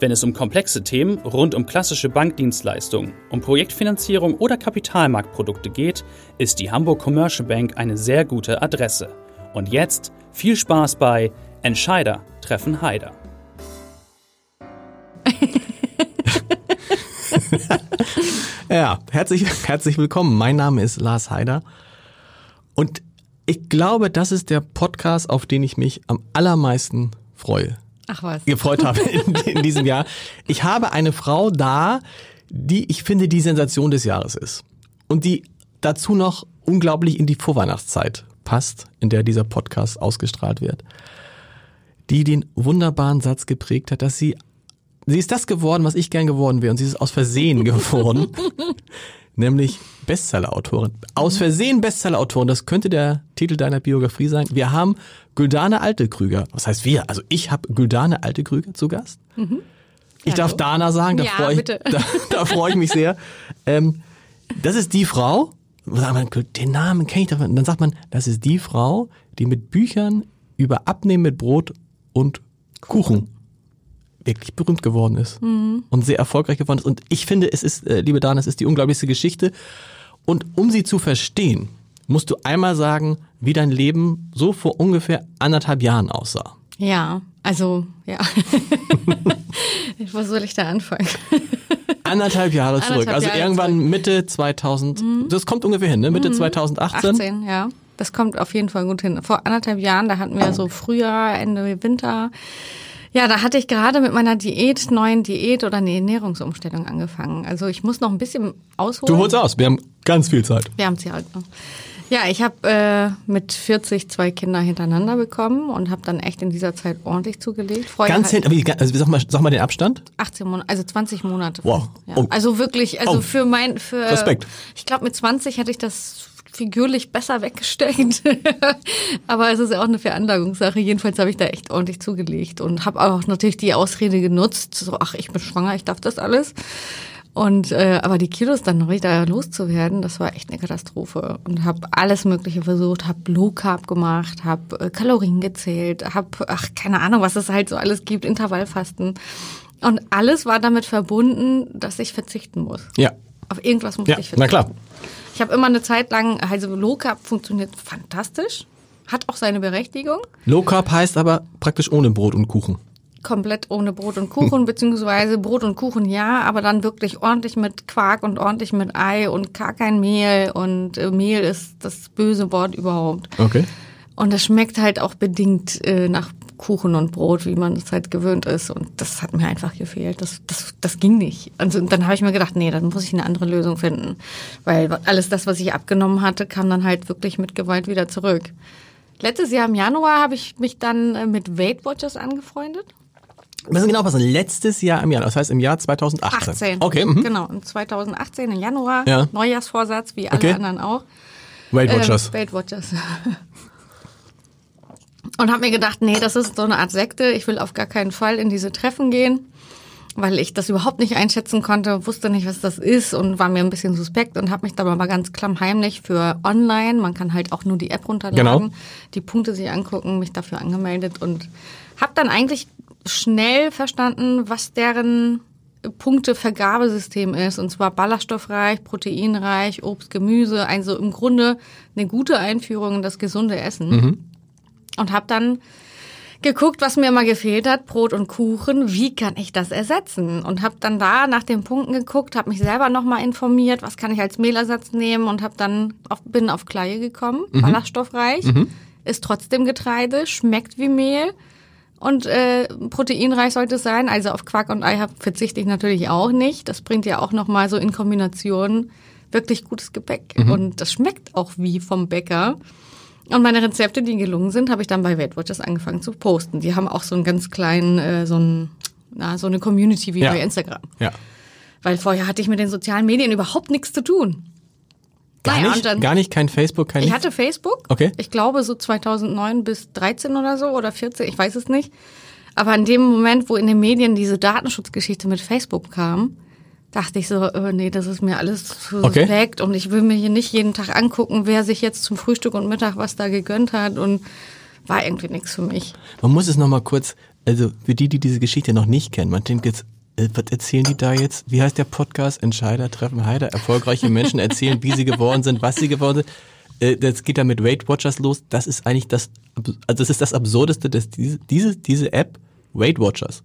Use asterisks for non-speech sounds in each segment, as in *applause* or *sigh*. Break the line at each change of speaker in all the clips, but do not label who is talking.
Wenn es um komplexe Themen rund um klassische Bankdienstleistungen, um Projektfinanzierung oder Kapitalmarktprodukte geht, ist die Hamburg Commercial Bank eine sehr gute Adresse. Und jetzt viel Spaß bei Entscheider treffen Heider. *laughs*
ja, herzlich, herzlich willkommen. Mein Name ist Lars Heider. Und ich glaube, das ist der Podcast, auf den ich mich am allermeisten freue.
Ach was.
gefreut habe *laughs* in, in diesem Jahr. Ich habe eine Frau da, die ich finde die Sensation des Jahres ist. Und die dazu noch unglaublich in die Vorweihnachtszeit passt, in der dieser Podcast ausgestrahlt wird. Die den wunderbaren Satz geprägt hat, dass sie, sie ist das geworden, was ich gern geworden wäre und sie ist aus Versehen geworden. *laughs* nämlich Bestsellerautorin. Aus Versehen Bestsellerautorin, das könnte der Titel deiner Biografie sein. Wir haben Güldane Altekrüger. Was heißt wir? Also ich habe Güldane Altekrüger zu Gast. Mhm. Ich darf Dana sagen, da, ja, freue ich, *laughs* da, da freue ich mich sehr. Ähm, das ist die Frau, den Namen kenne ich doch. Und dann sagt man, das ist die Frau, die mit Büchern über Abnehmen mit Brot und Kuchen wirklich berühmt geworden ist mhm. und sehr erfolgreich geworden ist. Und ich finde, es ist, äh, liebe Dana, es ist die unglaublichste Geschichte. Und um sie zu verstehen, musst du einmal sagen, wie dein Leben so vor ungefähr anderthalb Jahren aussah.
Ja, also ja. *laughs* Wo soll ich da anfangen? *laughs*
Anderthalb Jahre zurück. Anderthalb also Jahre irgendwann zurück. Mitte 2000. Mhm. Das kommt ungefähr hin, ne? Mitte mhm. 2018.
18, ja. Das kommt auf jeden Fall gut hin. Vor anderthalb Jahren, da hatten wir so Frühjahr, Ende Winter ja, da hatte ich gerade mit meiner Diät, neuen Diät oder eine Ernährungsumstellung angefangen. Also ich muss noch ein bisschen ausholen.
Du holst aus, wir haben ganz viel Zeit.
Wir haben sie halt noch. Ja, ich habe äh, mit 40 zwei Kinder hintereinander bekommen und habe dann echt in dieser Zeit ordentlich zugelegt.
Vorher Ganz halt, hin, also sag mal, sag mal den Abstand.
18 Monate, also 20 Monate.
Wow.
Ja. Oh. Also wirklich, also oh. für mein, für
Respekt.
Ich glaube mit 20 hätte ich das figürlich besser weggesteckt. *laughs* Aber es ist ja auch eine Veranlagungssache. Jedenfalls habe ich da echt ordentlich zugelegt und habe auch natürlich die Ausrede genutzt, so, ach, ich bin schwanger, ich darf das alles. Und äh, aber die Kilos dann noch wieder loszuwerden, das war echt eine Katastrophe. Und habe alles Mögliche versucht, habe Low Carb gemacht, habe äh, Kalorien gezählt, habe ach keine Ahnung, was es halt so alles gibt, Intervallfasten. Und alles war damit verbunden, dass ich verzichten muss.
Ja.
Auf irgendwas muss ja, ich verzichten.
Na klar.
Ich habe immer eine Zeit lang, also Low Carb funktioniert fantastisch, hat auch seine Berechtigung.
Low Carb heißt aber praktisch ohne Brot und Kuchen.
Komplett ohne Brot und Kuchen, *laughs* beziehungsweise Brot und Kuchen ja, aber dann wirklich ordentlich mit Quark und ordentlich mit Ei und gar kein Mehl und äh, Mehl ist das böse Wort überhaupt.
Okay.
Und das schmeckt halt auch bedingt äh, nach Kuchen und Brot, wie man es halt gewöhnt ist. Und das hat mir einfach gefehlt. Das, das, das ging nicht. Also dann habe ich mir gedacht, nee, dann muss ich eine andere Lösung finden. Weil alles das, was ich abgenommen hatte, kam dann halt wirklich mit Gewalt wieder zurück. Letztes Jahr im Januar habe ich mich dann äh, mit Weight Watchers angefreundet.
Was ist genau was? Letztes Jahr im Januar, das heißt im Jahr 2018.
18.
Okay.
Mhm. Genau, im 2018 im Januar.
Ja.
Neujahrsvorsatz, wie alle okay. anderen auch.
Weight Watchers.
Ähm, Weight Watchers. *laughs* Und habe mir gedacht, nee, das ist so eine Art Sekte. Ich will auf gar keinen Fall in diese Treffen gehen, weil ich das überhaupt nicht einschätzen konnte, wusste nicht, was das ist und war mir ein bisschen suspekt und habe mich dann aber ganz klammheimlich für online, man kann halt auch nur die App runterladen, genau. die Punkte sich angucken, mich dafür angemeldet und habe dann eigentlich schnell verstanden, was deren Punktevergabesystem ist, und zwar ballaststoffreich, proteinreich, Obst, Gemüse, also im Grunde eine gute Einführung in das gesunde Essen. Mhm und habe dann geguckt, was mir immer gefehlt hat, Brot und Kuchen, wie kann ich das ersetzen? Und habe dann da nach den Punkten geguckt, habe mich selber nochmal informiert, was kann ich als Mehlersatz nehmen und habe dann auf, bin auf Kleie gekommen, mhm. ballaststoffreich, mhm. ist trotzdem Getreide, schmeckt wie Mehl und äh, proteinreich sollte es sein. Also auf Quark und Ei verzichte ich natürlich auch nicht. Das bringt ja auch nochmal so in Kombination wirklich gutes Gebäck mhm. und das schmeckt auch wie vom Bäcker. Und meine Rezepte, die gelungen sind, habe ich dann bei Weight Watchers angefangen zu posten. Die haben auch so einen ganz kleinen, äh, so einen Na, so eine Community wie
Ja.
bei Instagram.
Ja.
Weil vorher hatte ich mit den sozialen Medien überhaupt nichts zu tun.
Gar,
Naja,
nicht,
dann-
gar nicht, kein Facebook, kein
Ich
nichts?
hatte Facebook.
Okay.
Ich glaube so 2009 bis 13 oder so oder 14, ich weiß es nicht. Aber in dem Moment, wo in den Medien diese Datenschutzgeschichte mit Facebook kam, dachte ich so, äh, nee, das ist mir alles zu
Okay.
suspekt und ich will mir hier nicht jeden Tag angucken, wer sich jetzt zum Frühstück und Mittag was da gegönnt hat und war irgendwie nichts für mich.
Man muss es nochmal kurz, also für die, die diese Geschichte noch nicht kennen, man denkt jetzt, äh, was erzählen die da jetzt? Wie heißt der Podcast? Entscheider treffen Heider. Erfolgreiche Menschen erzählen, wie sie geworden sind, was sie geworden sind. Äh, Das geht dann mit Weight Watchers los. Das ist eigentlich das, also das ist das Absurdeste, dass diese, diese, diese App, Weight Watchers,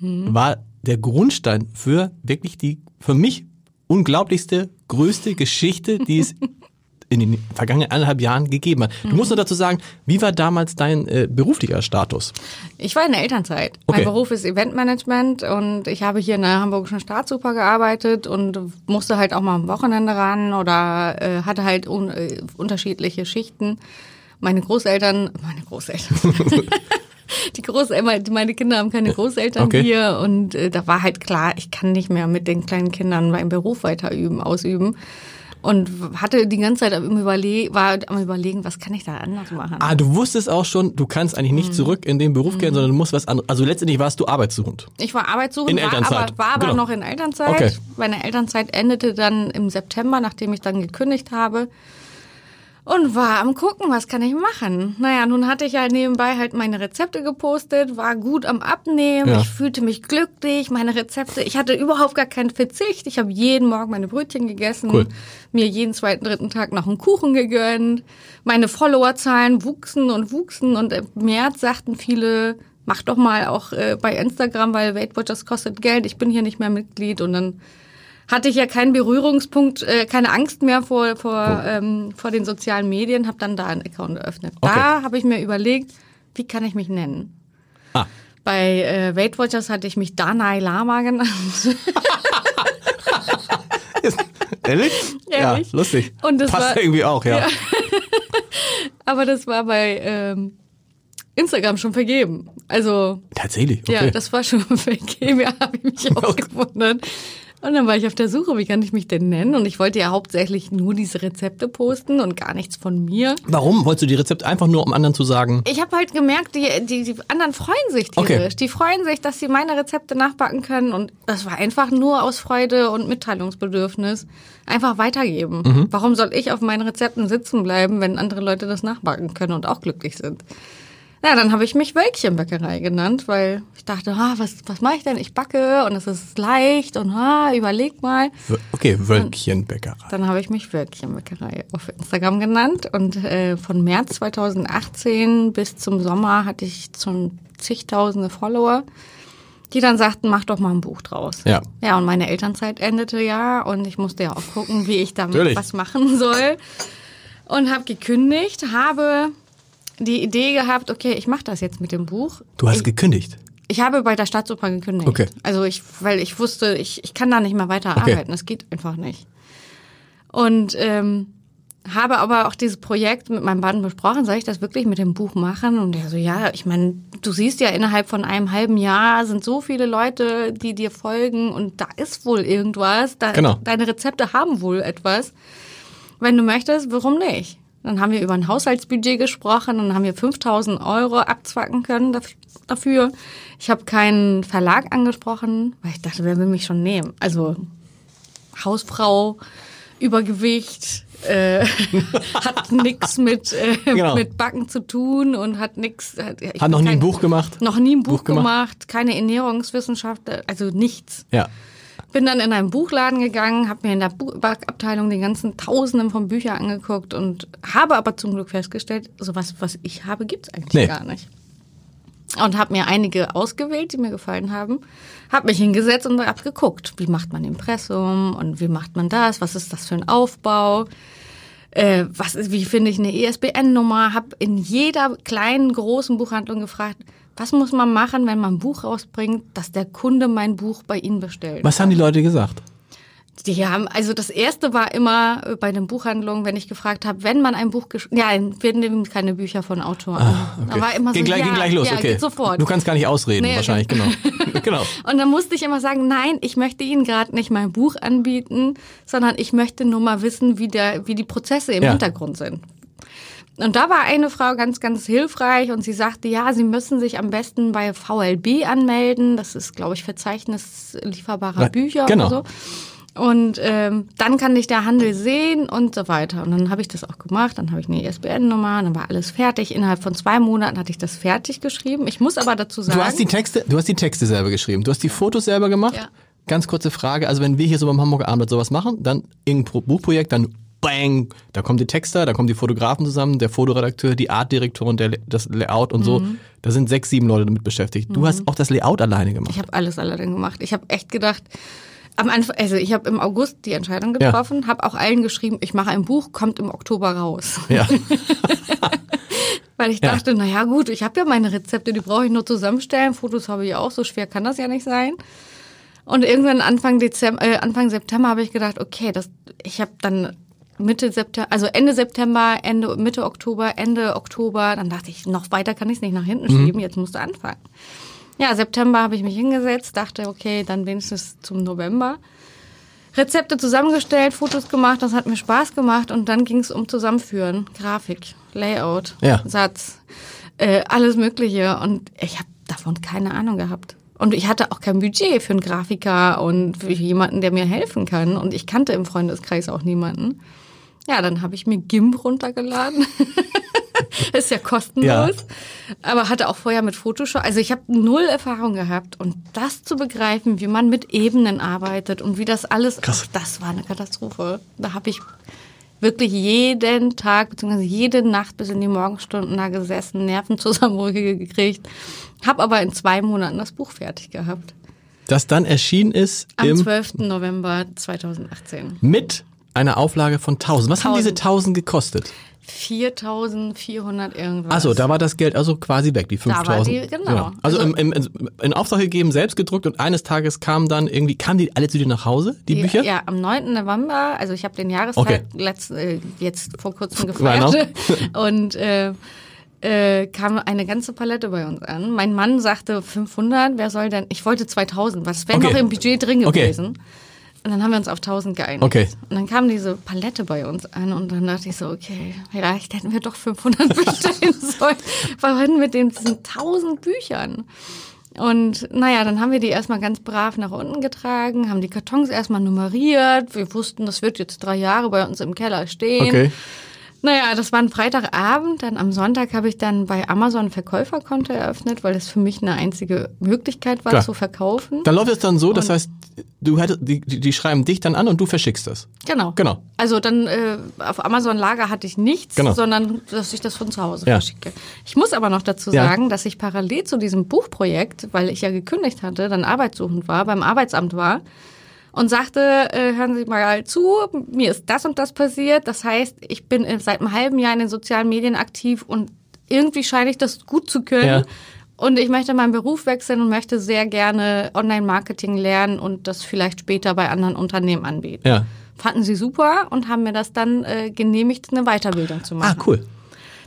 war der Grundstein für wirklich die, für mich unglaublichste, größte Geschichte, die es in den vergangenen eineinhalb Jahren gegeben hat. Du musst nur dazu sagen, wie war damals dein äh, beruflicher Status?
Ich war in der Elternzeit.
Okay.
Mein Beruf ist Eventmanagement und ich habe hier in der Hamburgischen Staatsoper gearbeitet und musste halt auch mal am Wochenende ran oder äh, hatte halt un äh, unterschiedliche Schichten. Meine Großeltern, meine Großeltern. *laughs* *laughs* *laughs* Die Großeltern, meine Kinder haben keine Großeltern
Okay.
hier und äh, da war halt klar, ich kann nicht mehr mit den kleinen Kindern meinen Beruf weiter üben, ausüben. Und hatte die ganze Zeit am Überle war am überlegen, was kann ich da anders machen?
Ah, du wusstest auch schon, du kannst eigentlich
Mhm.
nicht zurück in den Beruf gehen, sondern du musst was anderes. Also letztendlich warst du arbeitssuchend.
Ich war arbeitssuchend,
In
war
Elternzeit.
aber, war aber
Genau.
noch in Elternzeit.
Okay.
Meine Elternzeit endete dann im September, nachdem ich dann gekündigt habe. Und war am gucken, was kann ich machen. Naja, nun hatte ich ja nebenbei halt meine Rezepte gepostet, war gut am Abnehmen,
Ja.
ich fühlte mich glücklich, meine Rezepte, ich hatte überhaupt gar keinen Verzicht. Ich habe jeden Morgen meine Brötchen gegessen,
Cool.
mir jeden zweiten, dritten Tag noch einen Kuchen gegönnt. Meine Followerzahlen wuchsen und wuchsen und im März sagten viele, mach doch mal auch äh, bei Instagram, weil Weight Watchers kostet Geld, ich bin hier nicht mehr Mitglied und dann hatte ich ja keinen Berührungspunkt, äh, keine Angst mehr vor, vor, ähm, vor den sozialen Medien, habe dann da einen Account eröffnet.
Okay.
Da habe ich mir überlegt, wie kann ich mich nennen?
Ah.
Bei äh, Weight Watchers hatte ich mich Danai Lama genannt. *laughs*
Ehrlich?
Ehrlich.
Ja, lustig.
Und das
Passt
war-
irgendwie auch, ja. *laughs*
Aber das war bei ähm, Instagram schon vergeben. Also
Tatsächlich, okay.
ja, das war schon *laughs* vergeben. Ja, habe ich mich auch gewundert. Und dann war ich auf der Suche, wie kann ich mich denn nennen? Und ich wollte ja hauptsächlich nur diese Rezepte posten und gar nichts von mir.
Warum wolltest du die Rezepte einfach nur, um anderen zu sagen?
Ich habe halt gemerkt, die, die, die anderen freuen sich tierisch.
Okay.
Die freuen sich, dass sie meine Rezepte nachbacken können. Und das war einfach nur aus Freude und Mitteilungsbedürfnis. Einfach weitergeben.
Mhm.
Warum soll ich auf meinen Rezepten sitzen bleiben, wenn andere Leute das nachbacken können und auch glücklich sind? Ja, dann habe ich mich Wölkchenbäckerei genannt, weil ich dachte, ah, was, was mache ich denn? Ich backe und es ist leicht und ah, überleg mal.
Okay, Wölkchenbäckerei.
Dann habe ich mich Wölkchenbäckerei auf Instagram genannt und äh, von März 2018 bis zum Sommer hatte ich zum zigtausende Follower, die dann sagten, mach doch mal ein Buch draus.
Ja.
Ja, und meine Elternzeit endete ja und ich musste ja auch gucken, wie ich damit
Natürlich.
was machen soll. Und habe gekündigt, habe die Idee gehabt, okay, ich mache das jetzt mit dem Buch.
Du hast
ich,
gekündigt.
ich habe bei der Staatsoper gekündigt.
Okay.
Also ich, weil ich wusste, ich, ich kann da nicht mehr weiter
Okay.
arbeiten. Das geht einfach nicht. Und ähm, habe aber auch dieses Projekt mit meinem Mann besprochen, soll ich das wirklich mit dem Buch machen? Und er so, ja, ich meine, du siehst ja innerhalb von einem halben Jahr sind so viele Leute, die dir folgen und da ist wohl irgendwas. Da,
Genau.
Deine Rezepte haben wohl etwas. Wenn du möchtest, warum nicht? Dann haben wir über ein Haushaltsbudget gesprochen und dann haben wir 5000 Euro abzwacken können daf- dafür. Ich habe keinen Verlag angesprochen, weil ich dachte, wer will mich schon nehmen? Also Hausfrau, Übergewicht, äh, *laughs* hat nix mit, äh,
Genau.
mit Backen zu tun und hat nix. Hat,
Hat noch nie ein Buch gemacht?
Noch nie ein Buch,
Buch gemacht?
gemacht, keine Ernährungswissenschaft, also nichts.
Ja.
Bin dann in einen Buchladen gegangen, habe mir in der Buchabteilung die ganzen Tausenden von Büchern angeguckt und habe aber zum Glück festgestellt, sowas, was ich habe, gibt's eigentlich
Nee.
gar nicht. Und habe mir einige ausgewählt, die mir gefallen haben, habe mich hingesetzt und habe geguckt, wie macht man Impressum und wie macht man das, was ist das für ein Aufbau, äh, was ist, wie finde ich eine ISBN-Nummer, habe in jeder kleinen, großen Buchhandlung gefragt, was muss man machen, wenn man ein Buch rausbringt, dass der Kunde mein Buch bei Ihnen bestellt.
Was haben die Leute gesagt?
Die haben, also das erste war immer äh, bei den Buchhandlungen, wenn ich gefragt habe, wenn man ein Buch geschrieben, ja, wir nehmen keine Bücher von Autoren.
Ah, okay.
Da war immer
ging
so,
gleich,
ja,
ging gleich los,
ja,
okay.
sofort.
Du kannst gar nicht ausreden,
Nee,
wahrscheinlich, genau. *laughs* genau.
Und dann musste ich immer sagen, nein, ich möchte Ihnen gerade nicht mein Buch anbieten, sondern ich möchte nur mal wissen, wie, der, wie die Prozesse im
Ja.
Hintergrund sind. Und da war eine Frau ganz, ganz hilfreich und sie sagte, ja, Sie müssen sich am besten bei VLB anmelden. Das ist, glaube ich, Verzeichnis lieferbarer
Ja,
Bücher
genau.
oder so. Und ähm, dann kann dich der Handel sehen und so weiter. Und dann habe ich das auch gemacht. Dann habe ich eine ISBN-Nummer, dann war alles fertig. Innerhalb von zwei Monaten hatte ich das fertig geschrieben. Ich muss aber dazu sagen,
Du hast die Texte, du hast die Texte selber geschrieben, du hast die Fotos selber gemacht.
Ja.
Ganz kurze Frage, also wenn wir hier so beim Hamburger Abendblatt sowas machen, dann irgendein Pro- Buchprojekt, dann bang, da kommen die Texter, da kommen die Fotografen zusammen, der Fotoredakteur, die Artdirektorin, der, das Layout und so.
Mhm.
Da sind sechs, sieben Leute damit beschäftigt. Du hast auch das Layout alleine gemacht.
Ich habe alles alleine gemacht. Ich habe echt gedacht, am Anfang, also ich habe im August die Entscheidung getroffen, habe auch allen geschrieben, ich mache ein Buch, kommt im Oktober raus.
Ja. *laughs*
Weil ich
Ja.
dachte, ja gut, ich habe ja meine Rezepte, die brauche ich nur zusammenstellen. Fotos habe ich auch, so schwer kann das ja nicht sein. Und irgendwann Anfang Dezember, äh, Anfang September habe ich gedacht, okay, das, ich habe dann Mitte September, also Ende September, Ende Mitte Oktober, Ende Oktober, dann dachte ich, noch weiter kann ich es nicht nach hinten schieben, jetzt musst du anfangen. Ja, September habe ich mich hingesetzt, dachte, okay, dann wenigstens zum November. Rezepte zusammengestellt, Fotos gemacht, das hat mir Spaß gemacht und dann ging es um Zusammenführen, Grafik, Layout,
Ja.
Satz, äh, alles Mögliche und ich habe davon keine Ahnung gehabt. Und ich hatte auch kein Budget für einen Grafiker und für jemanden, der mir helfen kann. Und ich kannte im Freundeskreis auch niemanden. Ja, dann habe ich mir GIMP runtergeladen. *laughs* ist ja kostenlos.
Ja.
Aber hatte auch vorher mit Photoshop. Also ich habe null Erfahrung gehabt. Und das zu begreifen, wie man mit Ebenen arbeitet und wie das alles,
Krass.
das war eine Katastrophe. Da habe ich wirklich jeden Tag bzw. jede Nacht bis in die Morgenstunden da gesessen, Nervenzusammenbrüche *laughs* gekriegt. Hab aber in zwei Monaten das Buch fertig gehabt.
Das dann erschienen ist
Am
im,
12. November 2018.
mit einer Auflage von 1000. Was haben
1000.
diese 1000 gekostet?
4400 irgendwas.
Achso, da war das Geld also quasi weg, die
Da war
5000.
die- genau.
Also,
Also-
im, im, in Auftrag gegeben, selbst gedruckt und eines Tages kamen dann irgendwie, kamen die alle zu dir nach Hause, die, Bücher?
Ja, am 9. November, also ich habe den Jahrestag
Okay.
letzt, äh, jetzt vor kurzem
Genau.
gefeiert *laughs* und äh, äh, kam eine ganze Palette bei uns an. Mein Mann sagte 500, wer soll denn, ich wollte 2000, was wäre
Okay.
noch im Budget drin
Okay.
Und dann haben wir uns auf 1000 geeinigt.
Okay.
Und dann kam diese Palette bei uns an und dann dachte ich so, okay, vielleicht hätten wir doch 500 *laughs* bestellen sollen. Warum mit den diesen 1000 Büchern? Und naja, dann haben wir die erstmal ganz brav nach unten getragen, haben die Kartons erstmal nummeriert. Wir wussten, das wird jetzt drei Jahre bei uns im Keller stehen.
Okay.
Naja, das war ein Freitagabend. Dann am Sonntag habe ich dann bei Amazon ein Verkäuferkonto eröffnet, weil das für mich eine einzige Möglichkeit war
Klar.
zu verkaufen.
Dann läuft es dann so, das heißt, du hättest, die, die die schreiben dich dann an und du verschickst das.
Genau.
Genau.
Also dann äh, auf Amazon Lager hatte ich nichts,
Genau.
sondern dass ich das von zu Hause
Ja.
verschicke. Ich muss aber noch dazu
Ja.
sagen, dass ich parallel zu diesem Buchprojekt, weil ich ja gekündigt hatte, dann arbeitssuchend war, beim Arbeitsamt war und sagte, äh, hören Sie mal zu, mir ist das und das passiert. Das heißt, ich bin seit einem halben Jahr in den sozialen Medien aktiv und irgendwie scheine ich das gut zu können.
Ja.
Und ich möchte meinen Beruf wechseln und möchte sehr gerne Online-Marketing lernen und das vielleicht später bei anderen Unternehmen anbieten.
Ja.
Fanden sie super und haben mir das dann äh, genehmigt, eine Weiterbildung zu
Ah,
machen.
cool.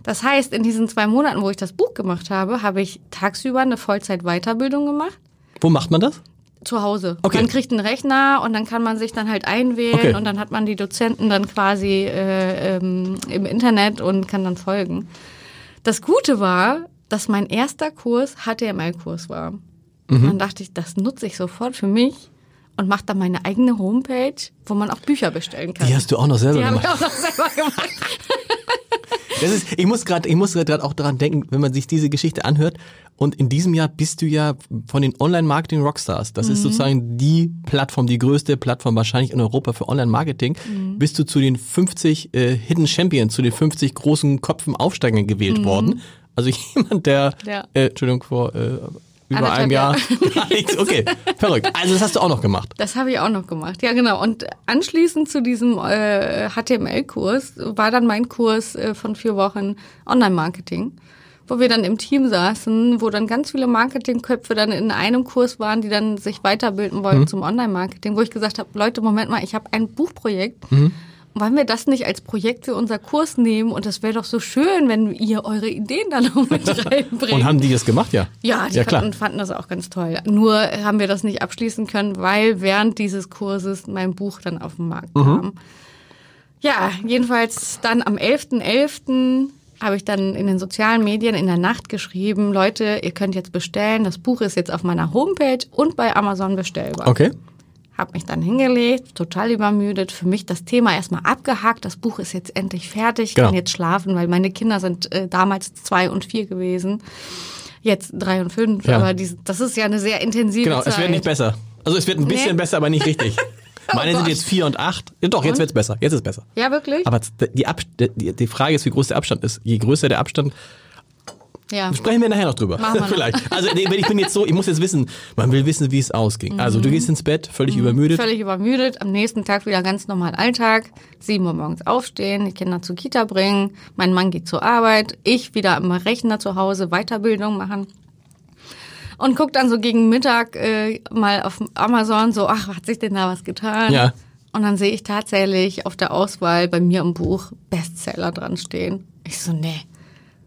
Das heißt, in diesen zwei Monaten, wo ich das Buch gemacht habe, habe ich tagsüber eine Vollzeit-Weiterbildung gemacht.
Wo macht man das?
Zu Hause.
Okay.
Man kriegt einen Rechner und dann kann man sich dann halt einwählen
Okay.
und dann hat man die Dozenten dann quasi äh, ähm, im Internet und kann dann folgen. Das Gute war, dass mein erster Kurs HTML-Kurs war.
Mhm.
Dann dachte ich, das nutze ich sofort für mich und mache dann meine eigene Homepage, wo man auch Bücher bestellen kann.
Die hast du auch noch selber
Die habe
gemacht.
ich auch noch selber gemacht.
Das ist, ich muss gerade, ich muss gerade auch daran denken, wenn man sich diese Geschichte anhört. Und in diesem Jahr bist du ja von den Online-Marketing-Rockstars. Das ist sozusagen die Plattform, die größte Plattform wahrscheinlich in Europa für Online-Marketing. Bist du zu den 50 äh, Hidden Champions, zu den 50 großen Köpfen Aufsteigern gewählt worden. Also *laughs* jemand, der,
Ja.
äh, Entschuldigung, vor äh, über
Anderthalb
einem Jahr *laughs* nichts. Okay, verrückt. Also das hast du auch noch gemacht.
Das habe ich auch noch gemacht. Ja, genau. Und anschließend zu diesem äh, HTML-Kurs war dann mein Kurs äh, von vier Wochen Online-Marketing, wo wir dann im Team saßen, wo dann ganz viele Marketingköpfe dann in einem Kurs waren, die dann sich weiterbilden wollten mhm. zum Online-Marketing, wo ich gesagt habe, Leute, Moment mal, ich habe ein Buchprojekt. Mhm. Wollen wir das nicht als Projekt für unser Kurs nehmen? Und das wäre doch so schön, wenn ihr eure Ideen dann noch mit *laughs* reinbringt.
Und haben die das gemacht, ja?
Ja, die ja, klar. Fanden, fanden das auch ganz toll. Nur haben wir das nicht abschließen können, weil während dieses Kurses mein Buch dann auf den Markt mhm. kam. Ja, jedenfalls dann am 11.11. .11. habe ich dann in den sozialen Medien in der Nacht geschrieben, Leute, ihr könnt jetzt bestellen. Das Buch ist jetzt auf meiner Homepage und bei Amazon bestellbar.
Okay.
Hab mich dann hingelegt, total übermüdet. Für mich das Thema erstmal abgehakt. Das Buch ist jetzt endlich fertig. Ich genau. kann jetzt schlafen, weil meine Kinder sind äh, damals zwei und vier gewesen. Jetzt drei und fünf. Ja. Aber die, das ist ja eine sehr intensive
genau,
Zeit.
Genau, es wird nicht besser. Also es wird ein bisschen nee. besser, aber nicht richtig. *laughs* Meine oh sind jetzt vier und acht. Ja, doch, jetzt wird's besser. Jetzt ist besser.
Ja, wirklich?
Aber die, Ab die, die Frage ist, wie groß der Abstand ist. Je größer der Abstand, ja. Sprechen wir nachher noch drüber. Machen wir *laughs* Vielleicht. Also ich bin jetzt so, ich muss jetzt wissen, man will wissen, wie es ausging. Mhm. Also du gehst ins Bett, völlig mhm. übermüdet.
Völlig übermüdet, am nächsten Tag wieder ganz normal Alltag. Sieben Uhr morgens aufstehen, die Kinder zur Kita bringen, mein Mann geht zur Arbeit, ich wieder am Rechner zu Hause Weiterbildung machen und guck dann so gegen Mittag äh, mal auf Amazon so, ach, hat sich denn da was getan?
Ja.
Und dann sehe ich tatsächlich auf der Auswahl bei mir im Buch Bestseller dran stehen. Ich so, nee,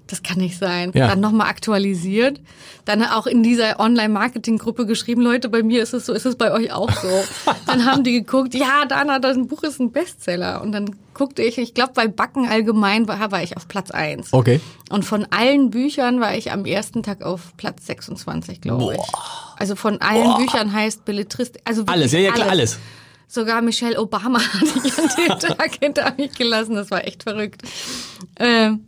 das kann nicht sein. Ja. Dann nochmal aktualisiert. Dann auch in dieser Online-Marketing-Gruppe geschrieben, Leute, bei mir ist es so, ist es bei euch auch so. *laughs* dann haben die geguckt, ja, Dana, das Buch ist ein Bestseller. Und dann guckte ich, ich glaube, bei Backen allgemein war, war ich auf Platz eins.
Okay.
Und von allen Büchern war ich am ersten Tag auf Platz 26, glaube ich. Also von allen Boah. Büchern heißt Belletristik. Also
alles, ja, ja, klar, alles. alles.
Sogar Michelle Obama *laughs* hatte ich an dem *laughs* Tag hinter mich gelassen. Das war echt verrückt. Ähm,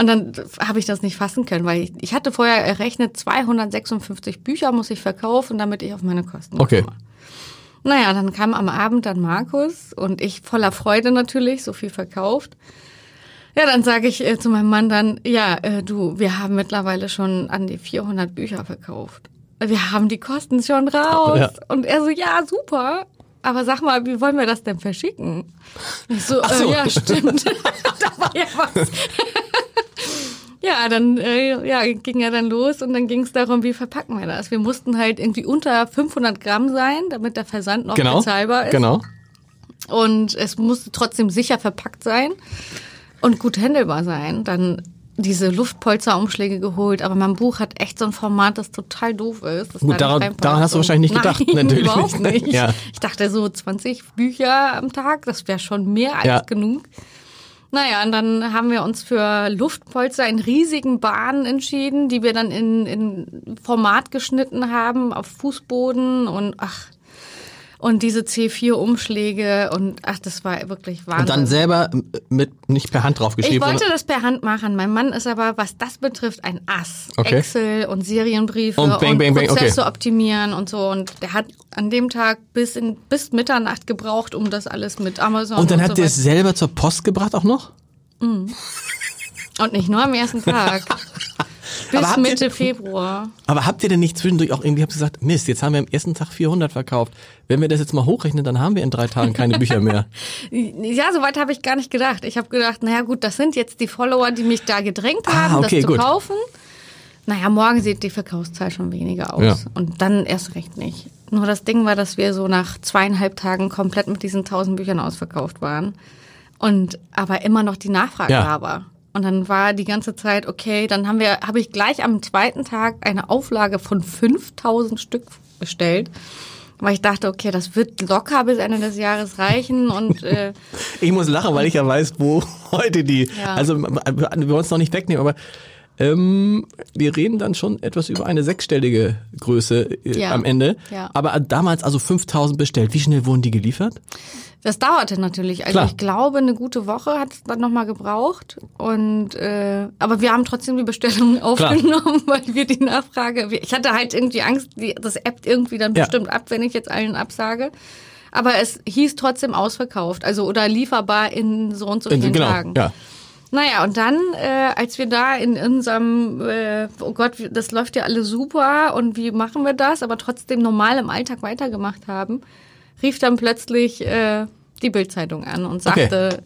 und dann habe ich das nicht fassen können, weil ich, ich hatte vorher errechnet, 256 Bücher muss ich verkaufen, damit ich auf meine Kosten komme.
Okay.
Naja, dann kam am Abend dann Markus und ich voller Freude natürlich, so viel verkauft. Ja, dann sage ich äh, zu meinem Mann dann, ja, äh, du, wir haben mittlerweile schon an die 400 Bücher verkauft. Wir haben die Kosten schon raus. Ja. Und er so, ja, super. Aber sag mal, wie wollen wir das denn verschicken? Ich so, so. Äh, ja, stimmt. *laughs* *laughs* da war ja was. *laughs* Ja, dann äh, ja, ging er dann los und dann ging es darum, wie verpacken wir das. Wir mussten halt irgendwie unter 500 Gramm sein, damit der Versand noch
genau,
bezahlbar ist.
Genau.
Und es musste trotzdem sicher verpackt sein und gut handelbar sein. Dann diese Luftpolsterumschläge geholt, aber mein Buch hat echt so ein Format, das total doof ist.
Gut, daran, daran hast du wahrscheinlich nicht gedacht, *laughs* Nein, natürlich
überhaupt nicht. Ja. Ich dachte so 20 Bücher am Tag, das wäre schon mehr als ja. genug. Naja, und dann haben wir uns für Luftpolster in riesigen Bahnen entschieden, die wir dann in, in Format geschnitten haben, auf Fußboden und ach, und diese C4-Umschläge und ach, das war wirklich Wahnsinn.
Und dann selber mit nicht per Hand draufgeschrieben.
Ich wollte das per Hand machen. Mein Mann ist aber, was das betrifft, ein Ass. Okay. Excel und Serienbriefe und, bang, bang, bang. und Prozesse okay. optimieren und so. Und der hat an dem Tag bis in bis Mitternacht gebraucht, um das alles mit Amazon.
Und dann und hat so er es selber zur Post gebracht auch noch?
Mhm. Und nicht nur am ersten Tag. *laughs* Bis Mitte ihr, Februar.
Aber habt ihr denn nicht zwischendurch auch irgendwie habt ihr gesagt, Mist, jetzt haben wir am ersten Tag 400 verkauft. Wenn wir das jetzt mal hochrechnen, dann haben wir in drei Tagen keine Bücher mehr. *laughs*
ja, soweit habe ich gar nicht gedacht. Ich habe gedacht, naja gut, das sind jetzt die Follower, die mich da gedrängt ah, haben, ah, okay, das zu gut. kaufen. Naja, morgen sieht die Verkaufszahl schon weniger aus. Ja. Und dann erst recht nicht. Nur das Ding war, dass wir so nach zweieinhalb Tagen komplett mit diesen tausend Büchern ausverkauft waren. Und aber immer noch die Nachfrage ja. da war. Und dann war die ganze Zeit, okay, dann haben wir, habe ich gleich am zweiten Tag eine Auflage von 5000 Stück bestellt. Weil ich dachte, okay, das wird locker bis Ende des Jahres reichen und *laughs* äh,
ich muss lachen, weil ich ja weiß, wo *laughs* heute die. Ja. Also wir wollen es noch nicht wegnehmen, aber ähm, wir reden dann schon etwas über eine sechsstellige Größe äh, ja. am Ende. Ja. Aber damals also 5000 bestellt. Wie schnell wurden die geliefert?
Das dauerte natürlich. Also Klar. ich glaube, eine gute Woche hat es dann nochmal gebraucht. Und äh, aber wir haben trotzdem die Bestellung aufgenommen, Klar. *laughs* weil wir die Nachfrage. Ich hatte halt irgendwie Angst, das App irgendwie dann ja. bestimmt ab, wenn ich jetzt allen absage. Aber es hieß trotzdem ausverkauft, also oder lieferbar in so und so vielen genau, Tagen.
Ja.
Naja, und dann, äh, als wir da in unserem, äh, oh Gott, das läuft ja alles super und wie machen wir das, aber trotzdem normal im Alltag weitergemacht haben, rief dann plötzlich äh, die Bildzeitung an und sagte,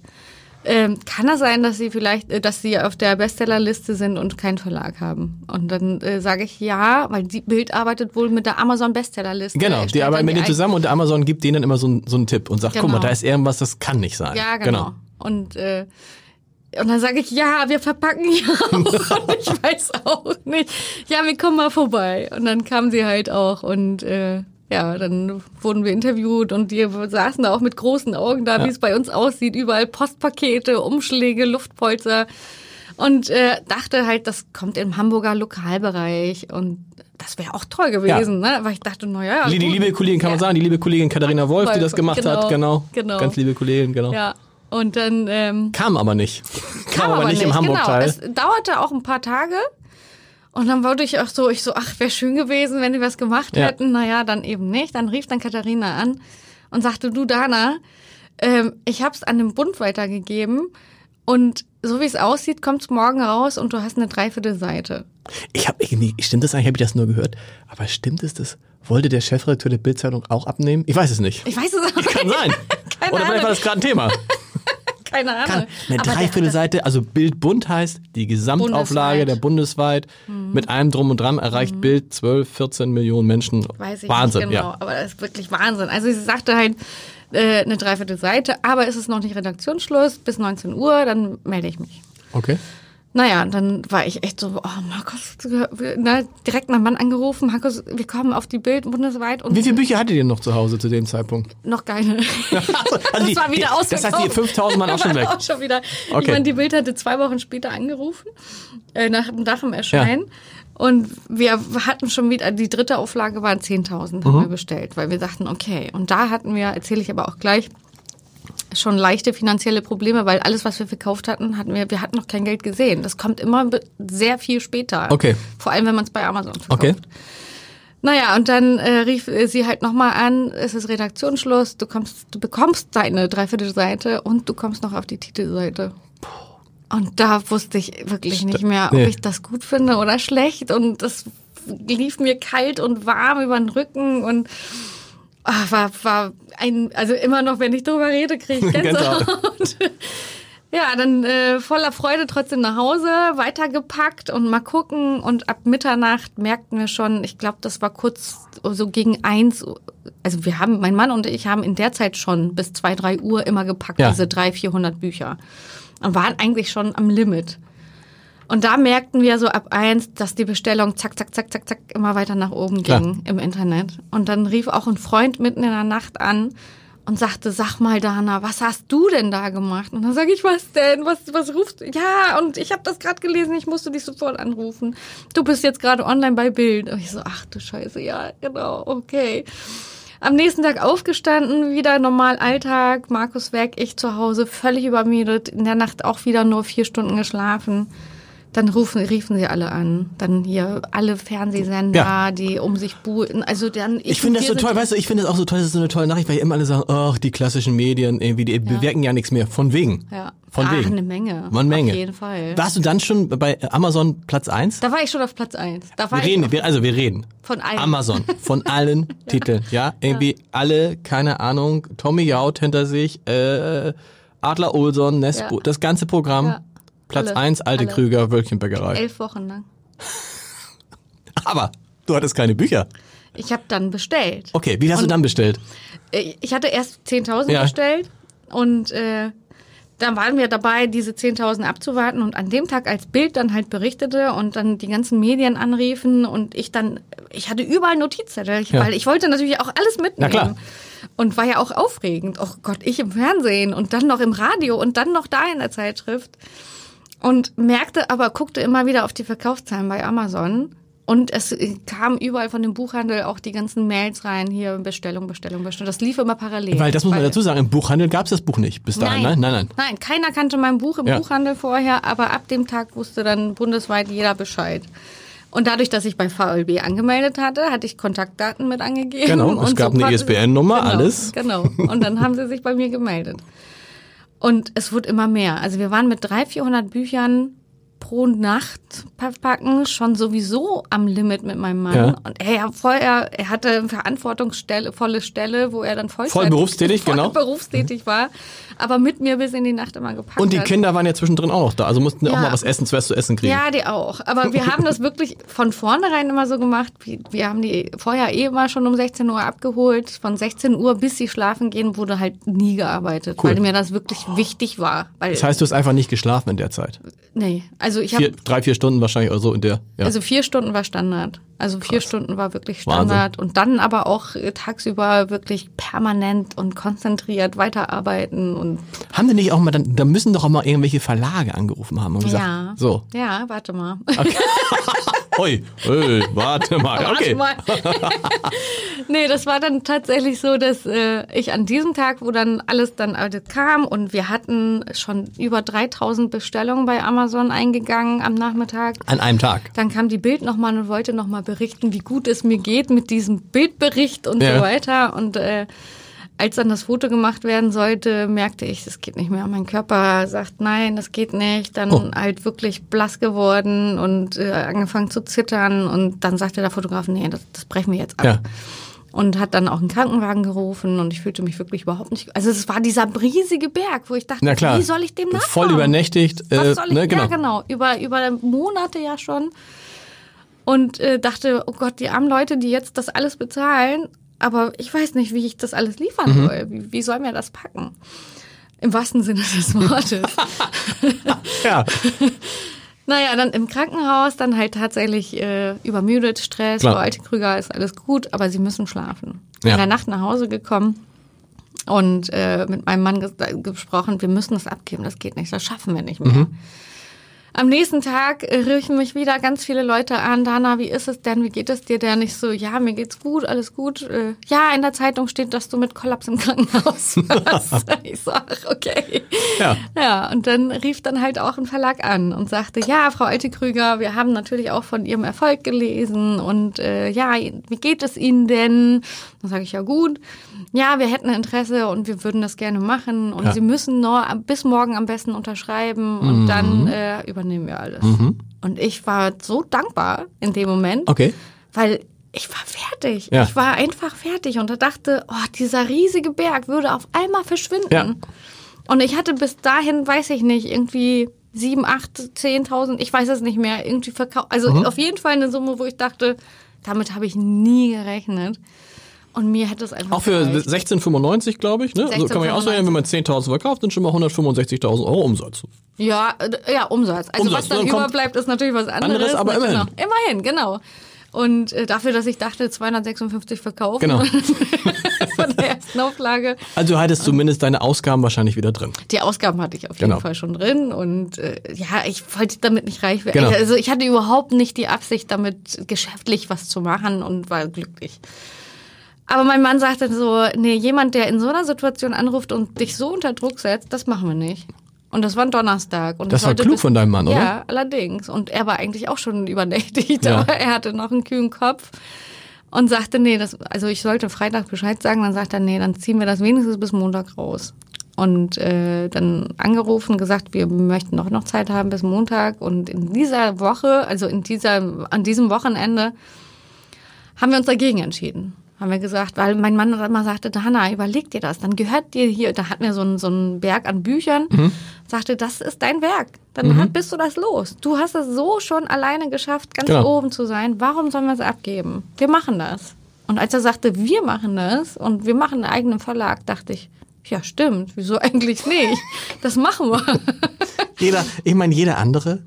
ähm, kann das sein, dass sie vielleicht, äh, dass sie auf der Bestsellerliste sind und keinen Verlag haben? Und dann äh, sage ich ja, weil die Bild arbeitet wohl mit der Amazon Bestsellerliste.
Genau, die arbeiten mit denen zusammen und der Amazon gibt denen dann immer so, einen- so einen Tipp und sagt, guck mal,
Genau.
da ist irgendwas, das kann nicht sein.
Ja, genau. Und äh, und dann sage ich, ja, wir verpacken ja auch. Und *laughs* *laughs* ich weiß auch nicht. Ja, wir kommen mal vorbei. Und dann kam sie halt auch und äh, ja, dann wurden wir interviewt und die saßen da auch mit großen Augen da, wie es bei uns aussieht. Überall Postpakete, Umschläge, Luftpolster. Und äh, dachte halt, das kommt im Hamburger Lokalbereich und das wäre auch toll gewesen, ne? Weil ich dachte, naja.
Die, die liebe Kollegin, kann man sagen, die liebe Kollegin Katharina Wolf, die das gemacht hat, genau.
Genau.
Ganz liebe Kollegin, genau.
Ja. Und dann ähm,
Kam aber nicht. *laughs* Kam, aber, nicht, im Hamburg-Teil.
Genau. Es dauerte auch ein paar Tage. Und dann wollte ich auch so, ich so, ach, wäre schön gewesen, wenn die was gemacht
Ja.
hätten. Naja, dann eben nicht. Dann rief dann Katharina an und sagte, du Dana, ähm, ich habe es an den Bund weitergegeben und so wie es aussieht, kommt es morgen raus und du hast eine Dreiviertelseite.
Ich habe irgendwie, stimmt das eigentlich, habe ich das nur gehört, aber stimmt es das? Wollte der Chefredakteur der Bildzeitung auch abnehmen? Ich weiß es nicht.
Ich weiß es auch nicht.
Kann sein. *laughs*
Keine
Oder vielleicht
Ahnung.
war das gerade ein Thema.
Keine Ahnung.
Kann, eine
Aber
Dreiviertelseite, also Bild bunt heißt, die Gesamtauflage
Bundesweit. Mhm.
der bundesweit mit allem drum und dran erreicht Bild 12, 14 Millionen Menschen.
Weiß ich
Wahnsinn,
nicht genau,
ja.
aber das ist wirklich Wahnsinn. Also sie sagte halt äh, eine Dreiviertelseite, aber es ist noch nicht Redaktionsschluss bis 19 Uhr, dann melde ich mich.
Okay.
Naja, dann war ich echt so, oh Markus, ne, direkt meinen Mann angerufen, Markus, wir kommen auf die Bild bundesweit und
Wie viele Bücher hattet ihr noch zu Hause zu dem Zeitpunkt?
noch keine. *laughs* *laughs*
Also
das
die-
war wieder ausverkauft.
Das heißt, die 5000 waren auch schon *laughs* weg.
Auch schon wieder.
Okay.
Ich meine, die Bild hatte zwei Wochen später angerufen, äh, nach, nach dem Erscheinen. Und wir hatten schon wieder, die dritte Auflage waren 10.000, haben wir bestellt, weil wir dachten, okay. Und da hatten wir, erzähle ich aber auch gleich, schon leichte finanzielle Probleme, weil alles, was wir verkauft hatten, hatten wir, wir hatten noch kein Geld gesehen. Das kommt immer sehr viel später.
Okay.
Vor allem, wenn man es bei Amazon verkauft.
Okay.
Naja, und dann äh, rief äh, sie halt nochmal an, es ist Redaktionsschluss, du kommst, du bekommst deine Dreiviertelseite und du kommst noch auf die Titelseite. Und da wusste ich wirklich nicht mehr, ob
nee.
ich das gut finde oder schlecht. Und das lief mir kalt und warm über den Rücken und ah, war, war ein, also immer noch, wenn ich drüber rede, kriege ich. *laughs*
Gänsehaut. *laughs*
Ja, dann äh, voller Freude trotzdem nach Hause, weitergepackt und mal gucken. Und ab Mitternacht merkten wir schon, ich glaube, das war kurz so gegen eins. Also wir haben, mein Mann und ich haben in der Zeit schon bis zwei, drei Uhr immer gepackt,
Ja.
diese drei, vierhundert Bücher. Und waren eigentlich schon am Limit. Und da merkten wir so ab eins, dass die Bestellung zack, zack, zack, zack, zack immer weiter nach oben
Klar.
ging im Internet. Und dann rief auch ein Freund mitten in der Nacht an und sagte, sag mal, Dana, was hast du denn da gemacht? Und dann sage ich, was denn? Was, was rufst du? Ja, und ich habe das gerade gelesen, ich musste dich sofort anrufen. Du bist jetzt gerade online bei Bild. Und ich so, ach du Scheiße, ja, genau, okay. Am nächsten Tag aufgestanden, wieder normal Alltag, Markus weg, ich zu Hause, völlig übermüdet, in der Nacht auch wieder nur vier Stunden geschlafen. Dann rufen, riefen sie alle an. Dann hier alle Fernsehsender,
Ja.
die um sich buhlten. Also dann
Ich finde das so toll, weißt du, ich finde es auch so toll, das ist so eine tolle Nachricht, weil immer alle sagen, ach, die klassischen Medien, irgendwie, die bewirken ja nichts mehr. Von wegen.
Ja.
Von
Ach,
wegen.
eine Menge.
Eine Menge.
Auf jeden Fall.
Warst du dann schon bei Amazon Platz eins?
Da war ich schon auf Platz eins. Da war
Wir reden,
ich
wir, also wir reden.
Von allen.
Amazon, von *laughs* allen Titeln, ja. Irgendwie alle, keine Ahnung, Tommy Jaud hinter sich, äh, Adler Olson, Nesbo,
Ja.
das ganze Programm. Platz
Alle,
eins, Alte
alle.
Krüger, Wölkchenbäckerei.
elf Wochen lang. *laughs*
Aber du hattest keine Bücher.
Ich habe dann bestellt.
Okay, wie hast du
Und-
dann bestellt?
Ich hatte erst 10.000
Ja.
bestellt und äh, dann waren wir dabei, diese 10.000 abzuwarten und an dem Tag, als Bild dann halt berichtete und dann die ganzen Medien anriefen und ich dann, ich hatte überall Notizzettel, ich,
Ja.
weil ich wollte natürlich auch alles mitnehmen.
Na klar.
Und war ja auch aufregend. Oh Gott, ich im Fernsehen und dann noch im Radio und dann noch da in der Zeitschrift. Und merkte aber, guckte immer wieder auf die Verkaufszahlen bei Amazon. Und es kam überall von dem Buchhandel auch die ganzen Mails rein, hier Bestellung, Bestellung, Bestellung. Das lief immer parallel.
Weil das muss man dazu sagen, im Buchhandel gab es das Buch nicht bis dahin, ne? Nein, nein.
Nein, keiner kannte mein Buch im
Ja.
Buchhandel vorher, aber ab dem Tag wusste dann bundesweit jeder Bescheid. Und dadurch, dass ich bei VLB angemeldet hatte, hatte ich Kontaktdaten mit angegeben.
Genau, es gab eine
konnte-
ISBN-Nummer,
genau,
alles.
Genau. Und dann haben sie sich bei mir gemeldet. Und es wurde immer mehr. Also wir waren mit 300, 400 Büchern pro Nacht packen schon sowieso am Limit mit meinem Mann.
Ja.
Und er vorher, er hatte eine verantwortungsvolle Stelle, wo er dann Vollzeit,
Voll berufstätig, *laughs*
voll
genau.
berufstätig war, aber mit mir bis in die Nacht immer gepackt
Und die
hat.
Kinder waren ja zwischendrin auch noch da, also mussten ja auch mal was essen, was zu essen kriegen.
Ja, die auch. Aber wir haben das wirklich von vornherein immer so gemacht. Wir, wir haben die vorher eh immer schon um 16 Uhr abgeholt. Von 16 Uhr bis sie schlafen gehen, wurde halt nie gearbeitet,
Cool.
weil mir das wirklich wichtig war.
Das heißt, du hast einfach nicht geschlafen in der Zeit.
nee, also ich habe
drei, vier Stunden wahrscheinlich oder so in der. Ja.
Also vier Stunden war Standard. Also vier Stunden war wirklich Standard. Und dann aber auch tagsüber wirklich permanent und konzentriert weiterarbeiten und
haben die nicht auch mal dann, da müssen doch auch mal irgendwelche Verlage angerufen haben und gesagt,
ja.
so,
Ja, warte mal.
oi, *laughs* oi, warte mal, okay.
Warte mal. *laughs* nee, das war dann tatsächlich so, dass äh, ich an diesem Tag, wo dann alles dann alles kam und wir hatten schon über 3000 Bestellungen bei Amazon eingegangen am Nachmittag.
An einem Tag.
Dann kam die Bild nochmal und wollte nochmal berichten, wie gut es mir geht mit diesem Bildbericht und
Ja.
so weiter. Und äh, als dann das Foto gemacht werden sollte, merkte ich, das geht nicht mehr. Mein Körper sagt, nein, das geht nicht. Dann
Oh.
halt wirklich blass geworden und äh, angefangen zu zittern. Und dann sagte der Fotograf, nee, das, das brechen wir jetzt ab.
Ja.
Und hat dann auch einen Krankenwagen gerufen und ich fühlte mich wirklich überhaupt nicht. Also es war dieser riesige Berg, wo ich dachte,
Na klar.
wie soll ich dem nachkommen?
Voll übernächtigt.
Was
äh,
soll ich,
ne, genau.
Ja, genau. Über, über Monate ja schon. Und äh, dachte, oh Gott, die armen Leute, die jetzt das alles bezahlen, aber ich weiß nicht, wie ich das alles liefern
Mhm.
soll. Wie, wie soll mir das packen? Im wahrsten Sinne des Wortes. *laughs*
Ja. *laughs*
naja, dann im Krankenhaus, dann halt tatsächlich äh, übermüdet, Stress,
Klar.
Frau Alte Krüger ist alles gut, aber sie müssen schlafen.
Ja.
In der Nacht nach Hause gekommen und äh, mit meinem Mann ges gesprochen, wir müssen das abgeben, das geht nicht, das schaffen wir nicht mehr.
Mhm.
Am nächsten Tag äh, riefen mich wieder ganz viele Leute an. Dana, wie ist es denn? Wie geht es dir denn? Ich so, ja, mir geht's gut, alles gut. Äh, ja, in der Zeitung steht, dass du mit Kollaps im Krankenhaus *laughs* warst. *laughs* ich ach, okay.
Ja.
Ja, und dann rief dann halt auch ein Verlag an und sagte, ja, Frau Altekrüger, wir haben natürlich auch von Ihrem Erfolg gelesen und äh, ja, wie geht es Ihnen denn? Dann sage ich, ja gut, ja, wir hätten Interesse und wir würden das gerne machen und
Ja.
Sie müssen nur bis morgen am besten unterschreiben und
Mhm.
dann äh, übernehmen wir alles. Und ich war so dankbar in dem Moment,
Okay.
weil ich war fertig.
Ja.
Ich war einfach fertig und da dachte, oh, dieser riesige Berg würde auf einmal verschwinden.
Ja.
Und ich hatte bis dahin, weiß ich nicht, irgendwie sieben, acht, zehntausend, ich weiß es nicht mehr, irgendwie verkauft. Also
Mhm.
auf jeden Fall eine Summe, wo ich dachte, damit habe ich nie gerechnet. Und mir hätte es einfach
Auch für
gereicht.
16,95 glaube ich. Ne? Also kann man ja
16,95.
ausrechnen, wenn man 10.000 verkauft, dann schon mal 165.000 Euro Umsatz.
Ja, ja, Umsatz. Also
Umsatz,
was dann
dann kommt
überbleibt, ist natürlich was anderes.
anderes, aber
ne?
immerhin.
Genau. Immerhin, genau. Und äh, dafür, dass ich dachte, 256 verkaufen
Genau. *laughs*
von der ersten Auflage.
Also du hattest zumindest deine Ausgaben wahrscheinlich wieder drin.
Die Ausgaben hatte ich auf
Genau.
jeden Fall schon drin und äh, ja, ich wollte damit nicht reich werden.
Genau.
Also ich hatte überhaupt nicht die Absicht, damit geschäftlich was zu machen und war glücklich. Aber mein Mann sagte so, nee, jemand, der in so einer Situation anruft und dich so unter Druck setzt, das machen wir nicht. Und das war ein Donnerstag. Und
Das war klug
bis-
von deinem Mann, oder?
Ja, allerdings. Und er war eigentlich auch schon übernächtigt,
Ja.
aber er hatte noch einen kühlen Kopf und sagte, nee, das, also ich sollte Freitag Bescheid sagen. Dann sagt er, nee, dann ziehen wir das wenigstens bis Montag raus. Und äh, dann angerufen, gesagt, wir möchten doch noch Zeit haben bis Montag. Und in dieser Woche, also in dieser, an diesem Wochenende, haben wir uns dagegen entschieden. Haben wir gesagt, weil mein Mann immer sagte, Hanna, überleg dir das, dann gehört dir hier, da hatten wir so einen, so einen Berg an Büchern, sagte, das ist dein Werk, dann hat- bist du das los. Du hast es so schon alleine geschafft, ganz
Genau.
oben zu sein, warum sollen wir es abgeben? Wir machen das. Und als er sagte, wir machen das und wir machen einen eigenen Verlag, dachte ich, ja stimmt, wieso eigentlich nicht? Das machen wir. *laughs*
Jeder, ich meine, jeder andere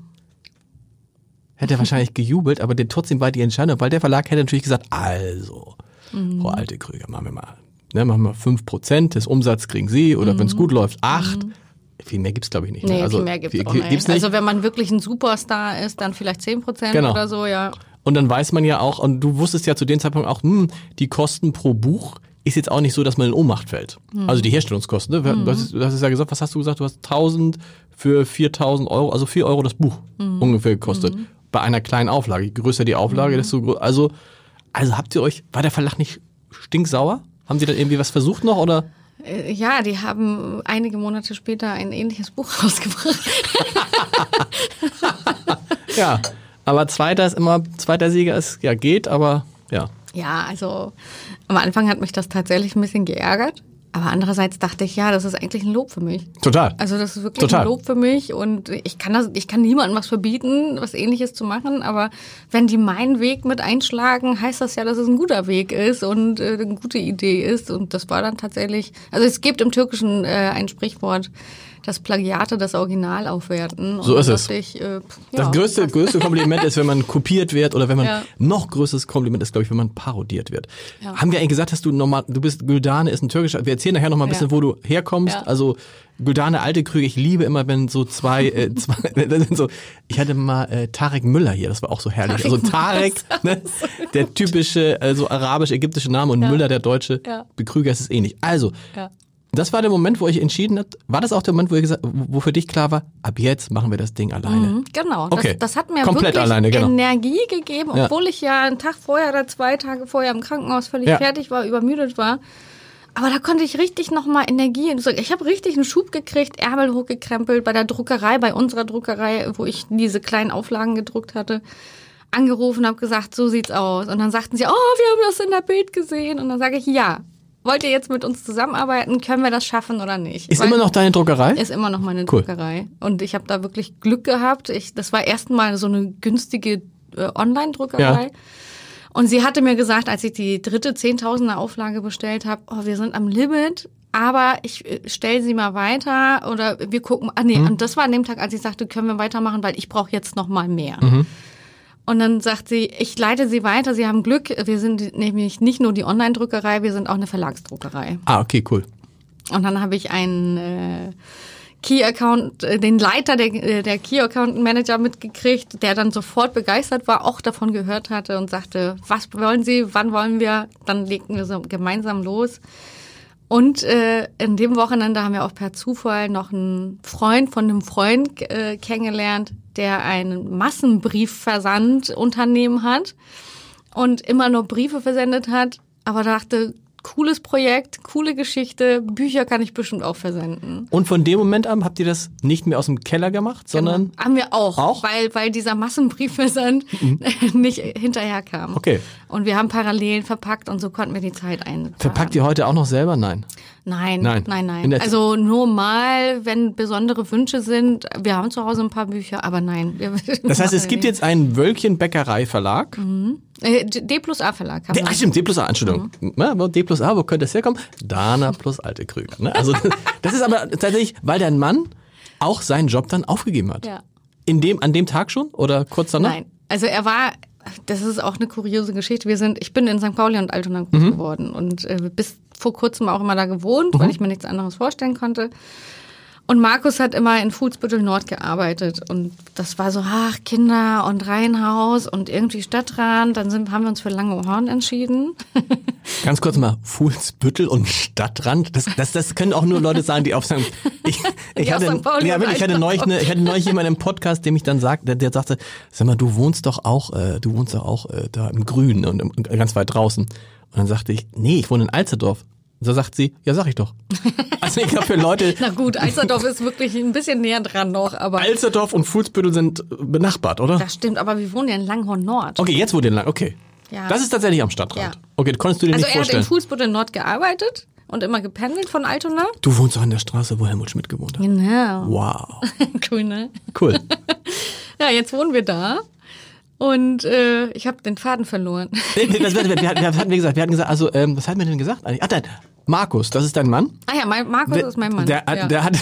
hätte wahrscheinlich gejubelt, aber den trotzdem war die Entscheidung, weil der Verlag hätte natürlich gesagt, also,
Mhm.
Frau Alte Krüger, machen wir mal, ne, machen wir 5% des Umsatzes kriegen Sie oder wenn es gut läuft, 8. Viel mehr gibt's glaube ich nicht. ne?
Mhm. Nee,
also,
viel mehr gibt es
viel-
auch nicht.
gibt's nicht.
Also wenn man wirklich ein Superstar ist, dann vielleicht 10 Prozent
Genau.
oder so, ja.
Und dann weiß man ja auch, und du wusstest ja zu dem Zeitpunkt auch, hm, die Kosten pro Buch ist jetzt auch nicht so, dass man in Ohnmacht fällt.
Mhm.
Also die Herstellungskosten. Ne? Du, hast, du hast ja gesagt, was hast du gesagt? Du hast 1000 für 4000 Euro, also 4 Euro das Buch
Mhm.
ungefähr gekostet. Bei einer kleinen Auflage. Je größer die Auflage, desto größer. Also, also habt ihr euch, war der Verlag nicht stinksauer? Haben sie dann irgendwie was versucht noch oder?
Äh, Ja, die haben einige Monate später ein ähnliches Buch *laughs* rausgebracht.
Ja, aber zweiter ist immer, zweiter Sieger ist, ja, geht, aber ja.
Ja, also am Anfang hat mich das tatsächlich ein bisschen geärgert. Aber andererseits dachte ich, ja, das ist eigentlich ein Lob für mich.
Total.
Also das ist wirklich
Total.
ein Lob für mich und ich kann das, ich kann niemandem was verbieten, was ähnliches zu machen, aber wenn die meinen Weg mit einschlagen, heißt das ja, dass es ein guter Weg ist und äh, eine gute Idee ist und das war dann tatsächlich, also es gibt im Türkischen äh, ein Sprichwort, dass Plagiate das Original aufwerten.
So ist es.
Ich, äh, pff,
Das
ja,
größte, größte Kompliment ist, wenn man *laughs* kopiert wird oder wenn man
Ja.
noch größeres Kompliment ist, glaube ich, wenn man parodiert wird.
Ja.
Haben wir eigentlich gesagt, dass du normal, du bist Güldane ist ein türkischer, wir erzählen nachher noch mal ein bisschen, wo du herkommst. Also Güldane alte Krüge, ich liebe immer, wenn so zwei, äh, *laughs* zwei das so, ich hatte mal äh, Tarek Müller hier, das war auch so herrlich.
Tarek
also Tarek, ne, der typische, also arabisch-ägyptische Name und. Müller der deutsche,
Ja.
Krüger ist es ähnlich. Also,
Ja.
Das war der Moment, wo ich entschieden hat, war das auch der Moment, wo, gesagt, wo für dich klar war, ab jetzt machen wir das Ding alleine?
Mhm, Genau,
Okay.
das, das hat mir
Komplett
wirklich
alleine, genau.
Energie gegeben,
Ja.
obwohl ich ja einen Tag vorher oder zwei Tage vorher im Krankenhaus völlig
Ja.
fertig war, übermüdet war. Aber da konnte ich richtig nochmal Energie. Ich habe richtig einen Schub gekriegt, Ärmel hochgekrempelt bei der Druckerei, bei unserer Druckerei, wo ich diese kleinen Auflagen gedruckt hatte. Angerufen, habe gesagt, so sieht's aus. Und dann sagten sie, oh, wir haben das in der Bild gesehen. Und dann sage ich, ja. Wollt ihr jetzt mit uns zusammenarbeiten? Können wir das schaffen oder nicht?
Ist
Weil-
immer noch deine Druckerei?
ist immer noch meine
Cool.
Druckerei. Und ich habe da wirklich Glück gehabt. Ich, das war erstmal so eine günstige äh, Online-Druckerei.
Ja.
Und sie hatte mir gesagt, als ich die dritte Zehntausender Auflage bestellt habe, oh, wir sind am Limit, aber ich äh, stell sie mal weiter oder wir gucken. Ah nee,
Mhm.
und das war an dem Tag, als ich sagte, können wir weitermachen, weil ich brauche jetzt noch mal mehr.
Mhm.
Und dann sagt sie, ich leite sie weiter, Sie haben Glück. Wir sind nämlich nicht nur die Online-Druckerei, wir sind auch eine Verlagsdruckerei.
Ah, okay, cool.
Und dann habe ich einen äh, Key-Account, äh, den Leiter der, äh, der Key-Account-Manager mitgekriegt, der dann sofort begeistert war, auch davon gehört hatte und sagte, was wollen Sie, wann wollen wir? Dann legten wir so gemeinsam los. Und äh, in dem Wochenende haben wir auch per Zufall noch einen Freund von einem Freund äh, kennengelernt, der einen Massenbriefversandunternehmen hat und immer nur Briefe versendet hat, aber dachte, cooles Projekt, coole Geschichte, Bücher kann ich bestimmt auch versenden.
Und von dem Moment an habt ihr das nicht mehr aus dem Keller gemacht, sondern
Haben wir auch,
Auch? Mhm.
weil weil dieser Massenbriefversand *laughs* nicht hinterherkam.
Okay.
Und wir haben parallel verpackt und so konnten wir die Zeit ein.
verpackt ihr heute auch noch selber? Nein.
Nein,
Nein.
nein,
In
nein. Also nur mal, wenn besondere Wünsche sind. Wir haben zu Hause ein paar Bücher, aber nein. *laughs*
Das heißt, es gibt jetzt einen Wölkchen Bäckerei Verlag.
nicht. Äh, D plus A Verlag haben
D,
wir.
ach stimmt, D plus A, Entschuldigung.
Mhm.
D plus A, wo könnte das herkommen? Dana plus alte Krüger. Ne? Also *laughs* das ist aber tatsächlich, weil dein Mann auch seinen Job dann aufgegeben hat.
Ja.
In dem, an dem Tag schon oder kurz danach?
Nein, also er war, das ist auch eine kuriose Geschichte. Wir sind, ich bin in St. Pauli und Altona groß
Mhm.
geworden und äh, bis vor kurzem auch immer da gewohnt, weil ich mir nichts anderes vorstellen konnte. Und Markus hat immer in Fuhlsbüttel Nord gearbeitet und das war so, ach, Kinder und Reihenhaus und irgendwie Stadtrand. Dann sind, haben wir uns für Langehorn entschieden. *laughs*
Ganz kurz mal, Fuhlsbüttel und Stadtrand. Das, das, das können auch nur Leute sagen, die auf St. Ich, *laughs* ich,
Die
hatte, wirklich, ich hatte neulich, eine, ich hatte neulich jemanden im Podcast, der mich dann sagt, der, der sagte, sag mal, du wohnst doch auch, äh, du wohnst doch auch äh, da im Grünen und im, ganz weit draußen. Und dann sagte ich, nee, ich wohne in Alsterdorf. Und so sagt sie, ja, sag ich doch. *laughs* Also ich glaube für Leute,
Na gut, Alsterdorf ist wirklich ein bisschen näher dran noch, aber
Alsterdorf und Fuhlsbüttel sind benachbart, oder?
das stimmt. Aber wir wohnen ja in Langhorn Nord.
Okay, jetzt wo den lang, okay.
Ja.
Das ist tatsächlich am Stadtrand.
Ja.
Okay, konntest du dir
Also
nicht
er hat in
vorstellen.
Fuhlsbüttel Nord gearbeitet und immer gependelt von Altona.
Du wohnst doch an der Straße, wo Helmut Schmidt gewohnt hat.
Genau.
Wow. *laughs*
Cool, ne?
Cool. *laughs*
Ja, jetzt wohnen wir da. Und äh, ich habe den Faden verloren. *laughs*
Nee, das, wir, wir, wir, was hatten wir gesagt? Wir hatten gesagt, also, ähm, was hatten wir denn gesagt? eigentlich? Ach, nein, Markus, das ist dein Mann.
Ah ja, mein, Markus ist mein Mann.
Der, hat-
ja.
der, hat,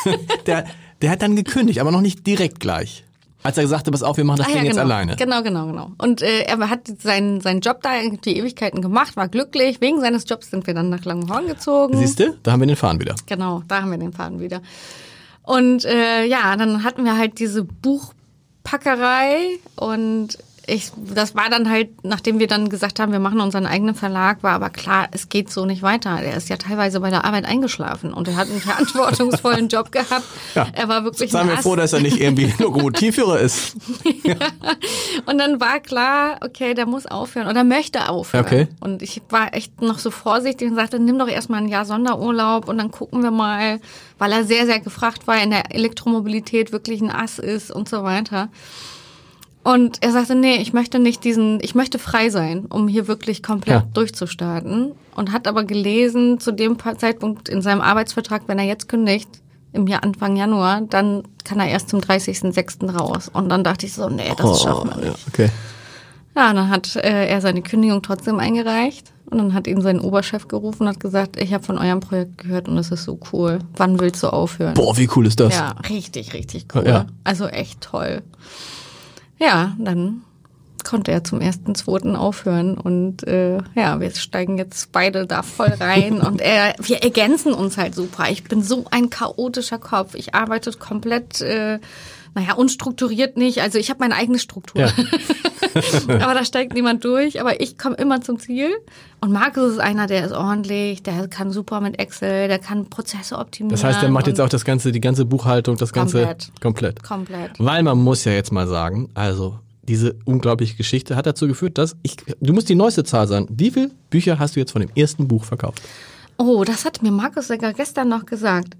*laughs* der, der hat dann gekündigt, aber noch nicht direkt gleich. Als er gesagt hat, pass auf, wir machen das
Ah, ja,
Ding jetzt
genau.
alleine.
Genau, genau, genau. Und äh, er hat seinen, seinen Job da die Ewigkeiten gemacht, war glücklich. Wegen seines Jobs sind wir dann nach Langenhorn gezogen.
Siehst du? Da haben wir den Fahren wieder.
Genau, da haben wir den Faden wieder. Und äh, ja, dann hatten wir halt diese Buchpackerei und ich, das war dann halt, nachdem wir dann gesagt haben, wir machen unseren eigenen Verlag, war aber klar, es geht so nicht weiter. Er ist ja teilweise bei der Arbeit eingeschlafen und er hat einen *laughs* verantwortungsvollen Job gehabt.
Ja.
Er war wirklich
Seien wir
Ass.
froh, dass er nicht irgendwie *laughs* Lokomotivführer ist.
Und dann war klar, okay, der muss aufhören oder möchte aufhören.
Okay.
Und ich war echt noch so vorsichtig und sagte, nimm doch erstmal ein Jahr Sonderurlaub und dann gucken wir mal, weil er sehr, sehr gefragt war, in der Elektromobilität wirklich ein Ass ist und so weiter. Und er sagte, nee, ich möchte nicht diesen, ich möchte frei sein, um hier wirklich komplett
Ja.
durchzustarten. Und hat aber gelesen, zu dem Zeitpunkt in seinem Arbeitsvertrag, wenn er jetzt kündigt, im Jahr Anfang Januar, dann kann er erst zum 30.06. raus. Und dann dachte ich so, nee, das schaffen wir
ja,
nicht.
okay.
Ja, und dann hat äh, er seine Kündigung trotzdem eingereicht. Und dann hat ihn sein Oberchef gerufen und hat gesagt, ich habe von eurem Projekt gehört und es ist so cool. Wann willst du aufhören?
Boah, wie cool ist das?
Ja, richtig, richtig cool.
Ja.
Also echt toll. Ja, dann konnte er zum ersten, zweiten aufhören und äh, ja, wir steigen jetzt beide da voll rein *laughs* und er, wir ergänzen uns halt super. Ich bin so ein chaotischer Kopf. Ich arbeite komplett, äh, naja, unstrukturiert nicht. Also ich habe meine eigene Struktur.
Ja. *laughs*
aber da steigt niemand durch. Aber ich komme immer zum Ziel. Und Markus ist einer, der ist ordentlich, der kann super mit Excel, der kann Prozesse optimieren.
Das heißt, der macht jetzt auch das ganze, die ganze Buchhaltung, das ganze
Komplett.
komplett.
komplett.
Weil man muss ja jetzt mal sagen, also diese unglaubliche Geschichte hat dazu geführt, dass ich, du musst die neueste Zahl sagen. Wie viele Bücher hast du jetzt von dem ersten Buch verkauft?
Oh, das hat mir Markus sogar gestern noch gesagt.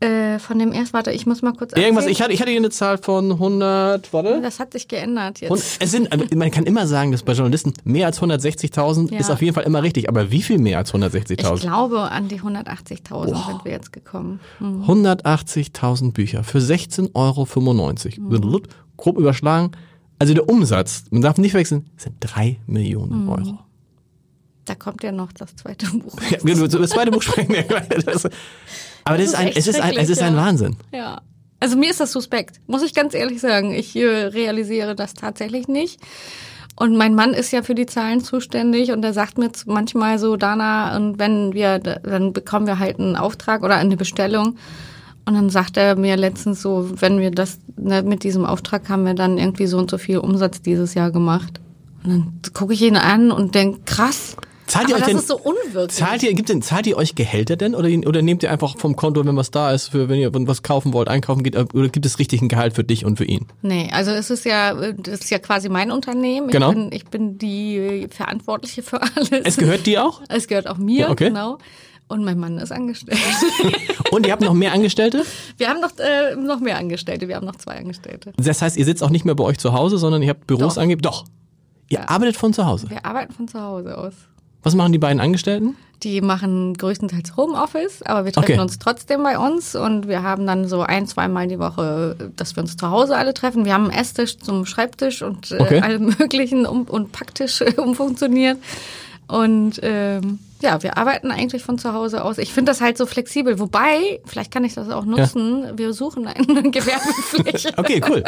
Äh, von dem erst, warte, ich muss mal kurz
Irgendwas,
erzählen.
ich hatte, ich hatte hier eine Zahl von 100, warte.
Das hat sich geändert jetzt.
Und es sind, also man kann immer sagen, dass bei Journalisten mehr als 160.000
Ja.
ist auf jeden Fall immer richtig. Aber wie viel mehr als
ich
160.000?
glaube, an die 180.000 sind wir jetzt gekommen. Hm.
180.000 Bücher für 16,95 Euro.
Mhm.
Grob überschlagen. Also der Umsatz, man darf nicht wechseln, sind 3 Millionen
Mhm.
Euro.
Da kommt ja noch das zweite Buch. *laughs*
Ja, über das zweite Buch sprechen wir. *laughs* Das- Aber das,
ist
ein, es ist ein, es ist ein. Wahnsinn.
Ja. Also mir ist das suspekt, muss ich ganz ehrlich sagen. Ich äh, realisiere das tatsächlich nicht. Und mein Mann ist ja für die Zahlen zuständig und er sagt mir manchmal so, Dana, und wenn wir, dann bekommen wir halt einen Auftrag oder eine Bestellung. Und dann sagt er mir letztens so, wenn wir das, ne, mit diesem Auftrag haben wir dann irgendwie so und so viel Umsatz dieses Jahr gemacht. Und dann gucke ich ihn an und denke, krass.
Zahlt ihr euch
das
denn-
ist so unwirklich.
Zahlt ihr, gibt denn, zahlt ihr euch Gehälter denn oder, oder nehmt ihr einfach vom Konto, wenn was da ist, für wenn ihr was kaufen wollt, einkaufen geht, oder gibt es richtig ein Gehalt für dich und für ihn?
Nee, also es ist ja, das ist ja quasi mein Unternehmen.
Genau.
Ich bin, ich bin die Verantwortliche für alles.
Es gehört dir auch?
Es gehört auch mir,
Ja, okay.
genau. Und mein Mann ist angestellt. *laughs*
Und ihr habt noch mehr Angestellte?
Wir haben noch, äh, noch mehr Angestellte. Wir haben noch zwei Angestellte.
Das heißt, ihr sitzt auch nicht mehr bei euch zu Hause, sondern ihr habt Büros angegeben? Doch. Ihr arbeitet von zu Hause.
Wir arbeiten von zu Hause aus.
Was machen die beiden Angestellten?
Die machen größtenteils Homeoffice, aber wir treffen
Okay.
uns trotzdem bei uns und wir haben dann so ein, zweimal die Woche, dass wir uns zu Hause alle treffen. Wir haben einen Esstisch zum Schreibtisch und äh,
Okay.
alle *laughs* möglichen um, und Packtisch äh, *laughs* umfunktioniert. Und ähm, ja, wir arbeiten eigentlich von zu Hause aus. Ich finde das halt so flexibel. Wobei, vielleicht kann ich das auch nutzen. Wir suchen eine *laughs* Gewerbefläche.
Okay, cool.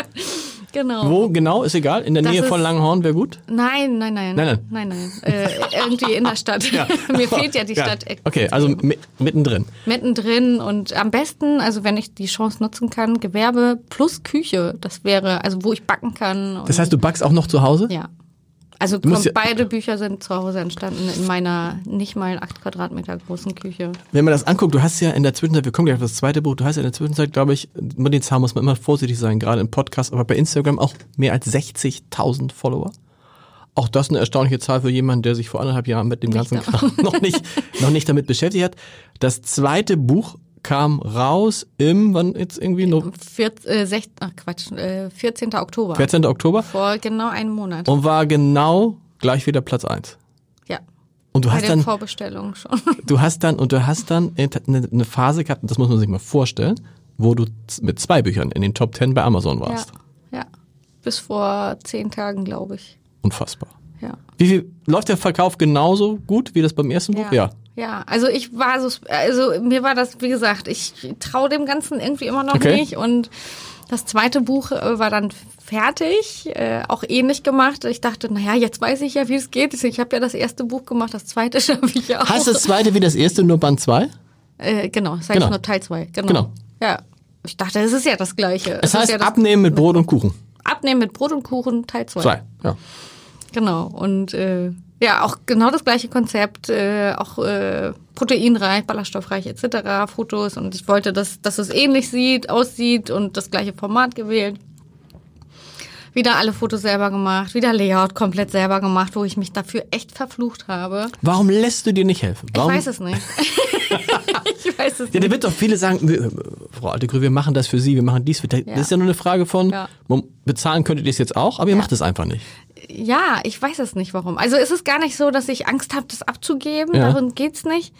Genau.
Wo genau, ist egal. In der
Das
Nähe von Langenhorn wäre gut.
Nein, nein, nein.
Nein, nein.
Nein, nein. Äh, irgendwie in der Stadt. *laughs* Mir fehlt ja die Stadt
Okay, also mi- mittendrin.
mittendrin und am besten, also wenn ich die Chance nutzen kann, Gewerbe plus Küche. Das wäre, also wo ich backen kann.
Das heißt, du backst auch noch zu Hause?
ja. Also
ja-
beide Bücher sind zu Hause entstanden in meiner nicht mal acht Quadratmeter großen Küche.
Wenn man das anguckt, du hast ja in der Zwischenzeit, wir kommen gleich auf das zweite Buch, du hast ja in der Zwischenzeit, glaube ich, mit den Zahlen muss man immer vorsichtig sein, gerade im Podcast, aber bei Instagram auch mehr als 60.000 Follower. Auch das eine erstaunliche Zahl für jemanden, der sich vor anderthalb Jahren mit dem
Nicht
ganzen. Kram noch nicht, noch nicht damit beschäftigt hat. Das zweite Buch kam raus im, wann jetzt irgendwie, no,
Vier, äh, sech, ach Quatsch, äh, 14. Oktober.
14. Oktober
Vor genau einem Monat.
und war genau gleich wieder Platz eins.
ja.
Und du
Bei
hast
den
dann,
Vorbestellungen schon. *laughs*
du hast dann, und du hast dann eine, eine Phase gehabt, das muss man sich mal vorstellen, wo du mit zwei Büchern in den Top 10 bei Amazon
ja.
warst.
ja. Bis vor zehn Tagen, glaube ich.
Unfassbar.
Ja.
Wie viel, läuft der Verkauf genauso gut wie das beim ersten Buch? Ja.
Ja, also ich war so, also mir war das, wie gesagt, ich traue dem Ganzen irgendwie immer noch
Okay.
nicht. Und das zweite Buch äh, war dann fertig, äh, auch ähnlich gemacht. Ich dachte, naja, jetzt weiß ich ja, wie es geht. Ich habe ja das erste Buch gemacht, das zweite *laughs* schaffe ich ja auch.
Heißt das zweite wie das erste, nur Band 2?
Äh, genau, das heißt
Genau.
nur Teil 2. Genau.
Genau.
Ja. Ich dachte, es ist ja das Gleiche.
Es
ist
heißt
ja das
abnehmen mit Brot und Kuchen.
Abnehmen mit Brot und Kuchen, Teil 2.
Zwei. Ja.
Genau. Und äh, ja, auch genau das gleiche Konzept, äh, auch äh, proteinreich, ballaststoffreich etc. Fotos. Und ich wollte, dass, dass es ähnlich sieht, aussieht und das gleiche Format gewählt. Wieder alle Fotos selber gemacht, wieder Layout komplett selber gemacht, wo ich mich dafür echt verflucht habe.
Warum lässt du dir nicht helfen? Warum?
Ich weiß es nicht. *laughs* ich weiß es
Ja,
nicht.
da wird doch viele sagen, wir, Frau Altegrü, wir machen das für Sie, wir machen dies für Das
Ja.
ist ja nur eine Frage von,
Ja.
bezahlen könntet ihr es jetzt auch, aber ihr macht es einfach nicht.
Ja, ich weiß es nicht warum. Also es ist gar nicht so, dass ich Angst habe, das abzugeben.
Ja.
Darum geht's nicht.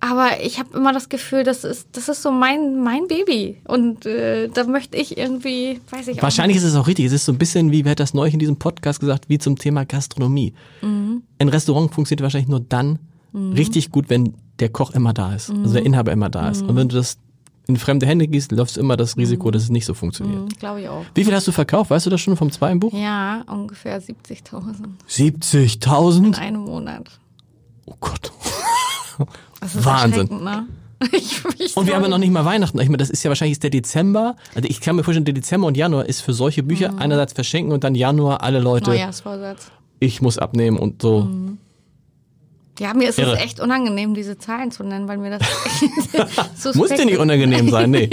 Aber ich habe immer das Gefühl, das ist, das ist so mein, mein Baby. Und äh, da möchte ich irgendwie, weiß ich
Wahrscheinlich ist es auch richtig. Es ist so ein bisschen, wie wer hat das neulich in diesem Podcast gesagt, wie zum Thema Gastronomie.
Mhm.
Ein Restaurant funktioniert wahrscheinlich nur dann richtig gut, wenn der Koch immer da ist, also
Mhm.
der Inhaber immer da ist. Und wenn du das in fremde Hände gehst, läufst du immer das Risiko, dass es nicht so funktioniert.
auch. Glaube ich auch.
Wie viel hast du verkauft? Weißt du das schon vom zweiten Buch?
Ja, ungefähr 70.000
70.000?
in einem Monat.
Oh Gott.
Das ist
Wahnsinn.
Ne? *laughs* Ich, ich
Und wir haben ja noch nicht mal Weihnachten. Ich meine, das ist ja wahrscheinlich ist der Dezember. Also ich kann mir vorstellen, der Dezember und Januar ist für solche Bücher einerseits verschenken und dann Januar alle Leute,
Neujahrsvorsatz.
ich muss abnehmen und so.
Ja, mir ist es echt unangenehm, diese Zahlen zu nennen, weil mir das *laughs* suspekt
Muss dir nicht unangenehm sein, nee.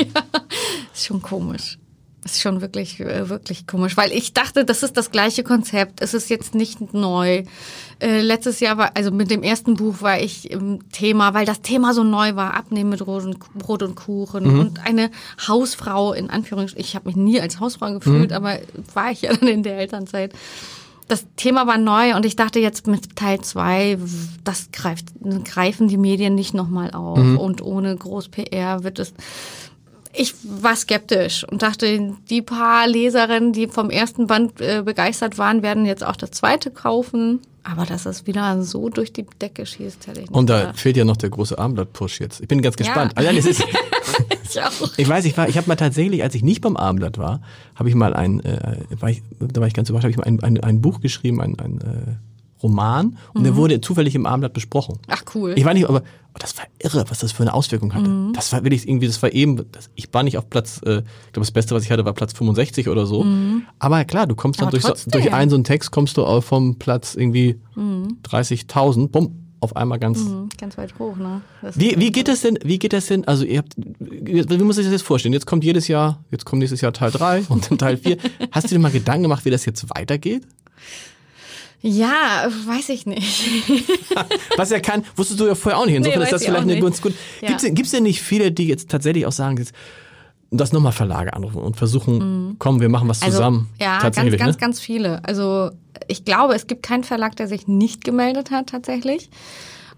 *laughs*
ist schon komisch. Ist schon wirklich, äh, wirklich komisch, weil ich dachte, das ist das gleiche Konzept. Es ist jetzt nicht neu. Äh, letztes Jahr war, also mit dem ersten Buch war ich im Thema, weil das Thema so neu war, Abnehmen mit Brot und, Brot und Kuchen und eine Hausfrau in Anführungsstrichen. Ich habe mich nie als Hausfrau gefühlt, aber war ich ja dann in der Elternzeit. Das Thema war neu und ich dachte jetzt mit Teil zwei, das greift, greifen die Medien nicht nochmal auf und ohne groß PR wird es ich war skeptisch und dachte, die paar Leserinnen, die vom ersten Band äh, begeistert waren, werden jetzt auch das zweite kaufen. Aber dass es wieder so durch die Decke schießt, hätte ich nicht
Und da
gedacht.
fehlt ja noch der große Armblatt-Push jetzt. Ich bin ganz gespannt.
Ja.
Also, ist, *laughs*
Ich auch.
ich weiß, ich war, ich habe mal tatsächlich, als ich nicht beim Armblatt war, habe ich mal ein, äh, war ich, da war ich ganz überrascht, habe ich mal ein, ein, ein Buch geschrieben, ein, ein äh, Roman, und der wurde zufällig im Armblatt besprochen.
Mhm. Ach cool.
Ich war nicht, aber oh, das war irre, was das für eine Auswirkung hatte.
Mhm.
Das war wirklich irgendwie, das war eben, das, ich war nicht auf Platz, äh, ich glaube, das Beste, was ich hatte, war Platz 65 oder so. Aber klar, du kommst dann
Mhm.
Durch, so, durch einen so einen Text, kommst du auf vom Platz irgendwie 30.000, bumm, auf einmal ganz.
Mhm, Ganz weit hoch, ne? Das
Wie, wie geht das denn, wie geht das denn, also ihr habt, wie muss ich das jetzt vorstellen? Jetzt kommt jedes Jahr, jetzt kommt nächstes Jahr Teil 3 *laughs* und dann Teil 4. Hast du dir mal Gedanken gemacht, wie das jetzt weitergeht?
Ja, weiß ich nicht. *laughs*
Was er kann, wusstest du ja vorher auch nicht. Insofern
Nee,
ist das
ich
vielleicht eine
nicht.
ganz gut.
Ja.
Gibt's denn, nicht viele, die jetzt tatsächlich auch sagen, jetzt, dass nochmal Verlage anrufen und versuchen, komm, wir machen was
Mhm. Also,
zusammen?
ja, ganz,
tatsächlich,
ganz,
ne?
ganz viele. Also ich glaube, es gibt keinen Verlag, der sich nicht gemeldet hat tatsächlich.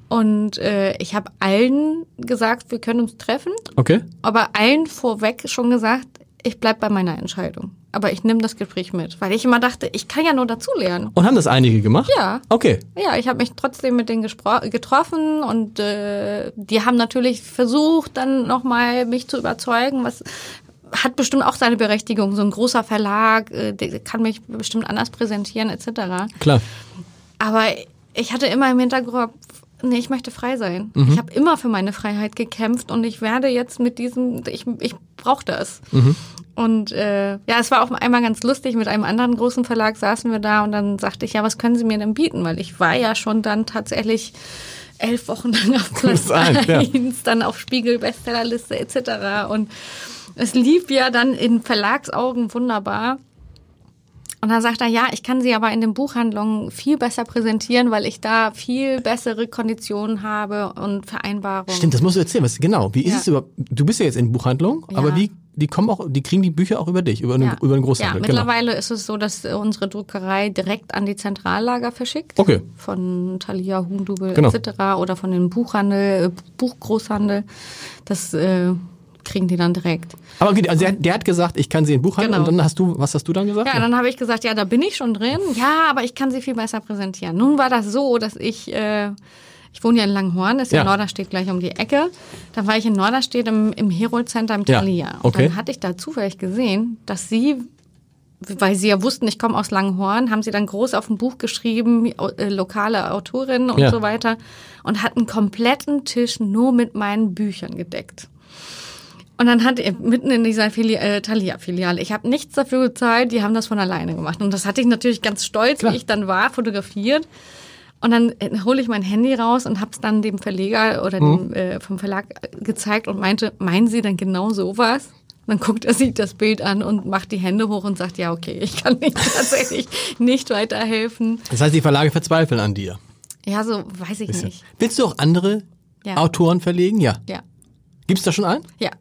Und äh, ich habe allen gesagt, wir können uns treffen,
Okay.
aber allen vorweg schon gesagt, ich bleib bei meiner Entscheidung. Aber ich nehme das Gespräch mit, weil ich immer dachte, ich kann ja nur dazulernen.
Und haben das einige gemacht?
Ja.
Okay.
Ja, ich habe mich trotzdem mit denen getroffen und äh, die haben natürlich versucht, dann nochmal mich zu überzeugen, was hat bestimmt auch seine Berechtigung. So ein großer Verlag, äh, der kann mich bestimmt anders präsentieren etc.
Klar.
Aber ich hatte immer im Hinterkopf, nee, ich möchte frei sein. Ich habe immer für meine Freiheit gekämpft und ich werde jetzt mit diesem, ich, ich brauche das. Und äh, ja, es war auch einmal ganz lustig, mit einem anderen großen Verlag saßen wir da und dann sagte ich, ja, was können Sie mir denn bieten? Weil ich war ja schon dann tatsächlich elf Wochen *laughs* lang auf Platz
Eins, ja.
dann auf Spiegel, Bestsellerliste etc. Und es lief ja dann in Verlagsaugen wunderbar. Und dann sagt er, ja, ich kann sie aber in den Buchhandlungen viel besser präsentieren, weil ich da viel bessere Konditionen habe und Vereinbarungen.
Stimmt, das musst du erzählen. Was, genau. Wie ist
Ja.
es überhaupt? Du bist ja jetzt in Buchhandlung, aber
Ja.
wie, die kommen auch, die kriegen die Bücher auch über dich, über, einen, über den
Ja,
Großhandel. genau.
mittlerweile ist es so, dass unsere Druckerei direkt an die Zentrallager verschickt.
Okay.
Von Thalia, Hundubel
Genau.
etc. oder von dem Buchhandel, äh, Buchgroßhandel. Das äh, kriegen die dann direkt.
Aber okay, also der, der hat gesagt, ich kann sie in Buchhandel
Genau.
und dann hast du, was hast du dann gesagt?
Ja, dann habe ich gesagt, ja, da bin ich schon drin. Ja, aber ich kann sie viel besser präsentieren. Nun war das so, dass ich, äh, ich wohne ja in Langhorn, ist ja,
Ja.
Norderstedt gleich um die Ecke. Dann war ich in Norderstedt im, im Herold Center im
Ja,
Thalia. Und
okay.
dann hatte ich da zufällig gesehen, dass sie weil sie ja wussten, ich komme aus Langhorn, haben sie dann groß auf dem Buch geschrieben, äh, lokale Autorin und
Ja.
so weiter und hatten einen kompletten Tisch nur mit meinen Büchern gedeckt. Und dann hat er mitten in dieser Fili äh, Thalia-Filiale, ich habe nichts dafür gezahlt, die haben das von alleine gemacht. Und das hatte ich natürlich ganz stolz,
Klar.
wie ich dann war, fotografiert. Und dann äh, hole ich mein Handy raus und habe es dann dem Verleger oder dem, äh, vom Verlag gezeigt und meinte, meinen Sie denn genau sowas? Dann guckt er sich das Bild an und macht die Hände hoch und sagt, ja, okay, ich kann nicht *laughs* tatsächlich nicht weiterhelfen.
Das heißt, die Verlage verzweifeln an dir.
Ja, so weiß ich
Bisschen.
nicht.
Willst du auch andere
Ja.
Autoren verlegen? Ja.
Ja.
Gibt's da schon einen?
Ja.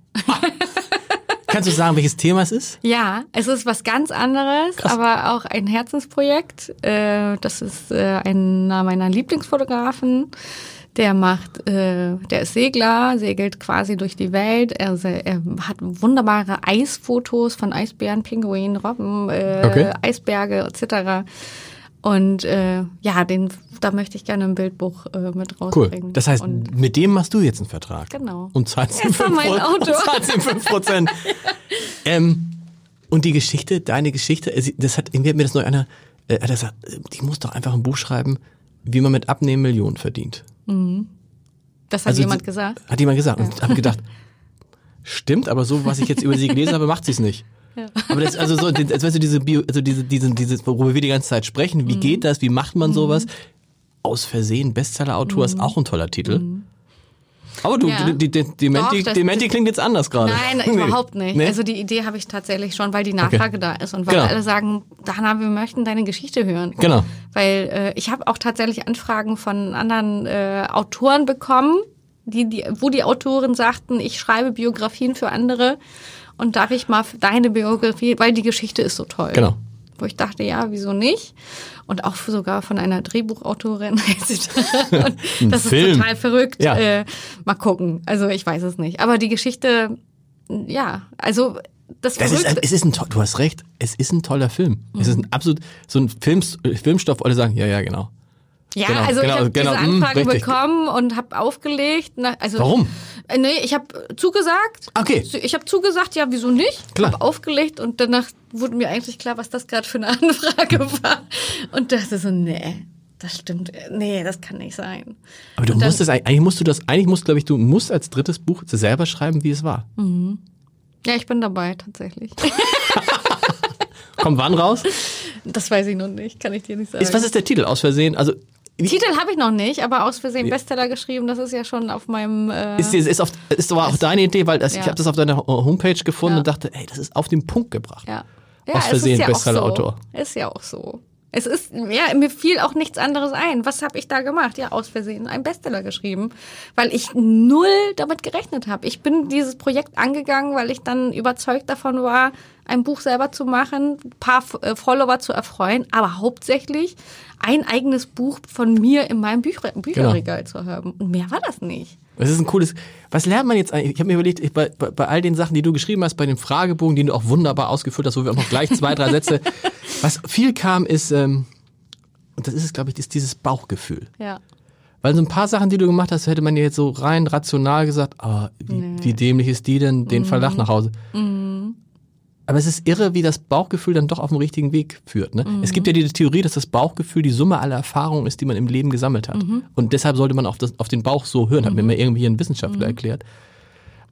Kannst du sagen, welches Thema es ist?
Ja, es ist was ganz anderes,
Krass.
aber auch ein Herzensprojekt. Äh, Das ist äh, einer meiner Lieblingsfotografen. Der macht, äh, der ist Segler, segelt quasi durch die Welt. Er, er hat wunderbare Eisfotos von Eisbären, Pinguinen, Robben, äh,
Okay.
Eisberge etc. Und äh, ja, den, da möchte ich gerne ein Bildbuch äh, mit
Cool.
rausbringen.
Das heißt,
Und,
mit dem machst du jetzt einen Vertrag.
Genau.
Und zahlst ihm
ist doch mein
5%.
Autor.
Und zahlst ihm 5 Prozent. *laughs* ähm, und die Geschichte, deine Geschichte, äh, das hat, irgendwie hat mir das neu einer, äh, hat gesagt, äh, die muss doch einfach ein Buch schreiben, wie man mit Abnehmen Millionen verdient.
das hat
Also
jemand gesagt.
Hat jemand gesagt. Und habe gedacht, *laughs* stimmt, aber so, was ich jetzt über sie gelesen habe, macht sie es nicht. Aber das, also so, als weißt du, diese Bio, also diese, diese, diese, worüber wir die ganze Zeit sprechen,
Mhm.
wie geht das, wie macht man sowas? Aus Versehen, Bestseller-Autor ist auch ein toller Titel. Aber du,
Mhm. Ja.
die, die, die, Menti,
Doch,
die Menti klingt jetzt anders gerade.
Nein, *laughs*
Nee.
überhaupt nicht.
Nee?
Also die Idee habe ich tatsächlich schon, weil die Nachfrage da ist und weil
Genau.
alle sagen, Dana, wir möchten deine Geschichte hören.
Genau.
Weil äh, ich habe auch tatsächlich Anfragen von anderen äh, Autoren bekommen, die, die, wo die Autoren sagten, ich schreibe Biografien für andere und darf ich mal deine Biografie, weil die Geschichte ist so toll.
Genau.
Wo ich dachte, ja, wieso nicht? Und auch sogar von einer Drehbuchautorin. *laughs* und das
Film.
ist total verrückt.
Ja.
Äh, mal gucken. Also ich weiß es nicht. Aber die Geschichte, ja, also das,
Das ist, ein- es ist ein, du hast recht, es ist ein toller Film. Es ist ein absolut, so ein Film, Filmstoff, alle sagen, ja, ja, genau.
Ja,
Genau,
also
genau,
ich habe
genau,
diese
hm,
Anfrage
richtig.
bekommen und habe aufgelegt. Na, also,
Warum?
Äh, nee, ich habe zugesagt.
Okay.
Ich habe zugesagt, ja, wieso nicht?
Klar.
Habe aufgelegt und danach wurde mir eigentlich klar, was das gerade für eine *laughs* Anfrage war. Und dachte so, nee, das stimmt. Nee, das kann nicht sein.
Aber du
dann-
musst es, eigentlich musst du das, eigentlich musst, glaube ich, du musst als drittes Buch selber schreiben, wie es war.
Ja, ich bin dabei tatsächlich. *laughs*
Kommt wann raus?
Das weiß ich noch nicht, kann ich dir nicht sagen.
Ist, was ist der Titel? Aus Versehen? Also,
Titel habe ich noch nicht, aber aus Versehen Bestseller geschrieben. Das ist ja schon auf meinem. Äh,
ist, ist, ist, auf, ist aber auch deine Idee, weil das, ich
Ja.
habe das auf deiner Homepage gefunden
Ja.
und dachte, ey, das ist auf den Punkt gebracht.
Ja. ja
Aus Versehen
ja
Bestseller-Autor.
So. Ist ja auch so. Es ist, ja, mir fiel auch nichts anderes ein. Was habe ich da gemacht? Ja, aus Versehen einen Bestseller geschrieben, weil ich null damit gerechnet habe. Ich bin dieses Projekt angegangen, weil ich dann überzeugt davon war, ein Buch selber zu machen, ein paar äh, Follower zu erfreuen, aber hauptsächlich ein eigenes Buch von mir in meinem Bücher Bücherregal zu haben. Und mehr war das nicht.
Das ist ein cooles. Was lernt man jetzt eigentlich? Ich habe mir überlegt, bei, bei, bei all den Sachen, die du geschrieben hast, bei dem Fragebogen, den du auch wunderbar ausgefüllt hast, wo wir auch noch gleich zwei, drei Sätze. *laughs* Was viel kam, ist, ähm, und das ist es, glaube ich, ist dieses Bauchgefühl.
Ja.
Weil so ein paar Sachen, die du gemacht hast, hätte man ja jetzt so rein rational gesagt, ah, wie, wie dämlich ist die denn, den Verlag nach Hause. Aber es ist irre, wie das Bauchgefühl dann doch auf den richtigen Weg führt. Ne? Es gibt ja diese Theorie, dass das Bauchgefühl die Summe aller Erfahrungen ist, die man im Leben gesammelt hat. Und deshalb sollte man auf, das, auf den Bauch so hören, hat mir mal irgendwie ein Wissenschaftler erklärt.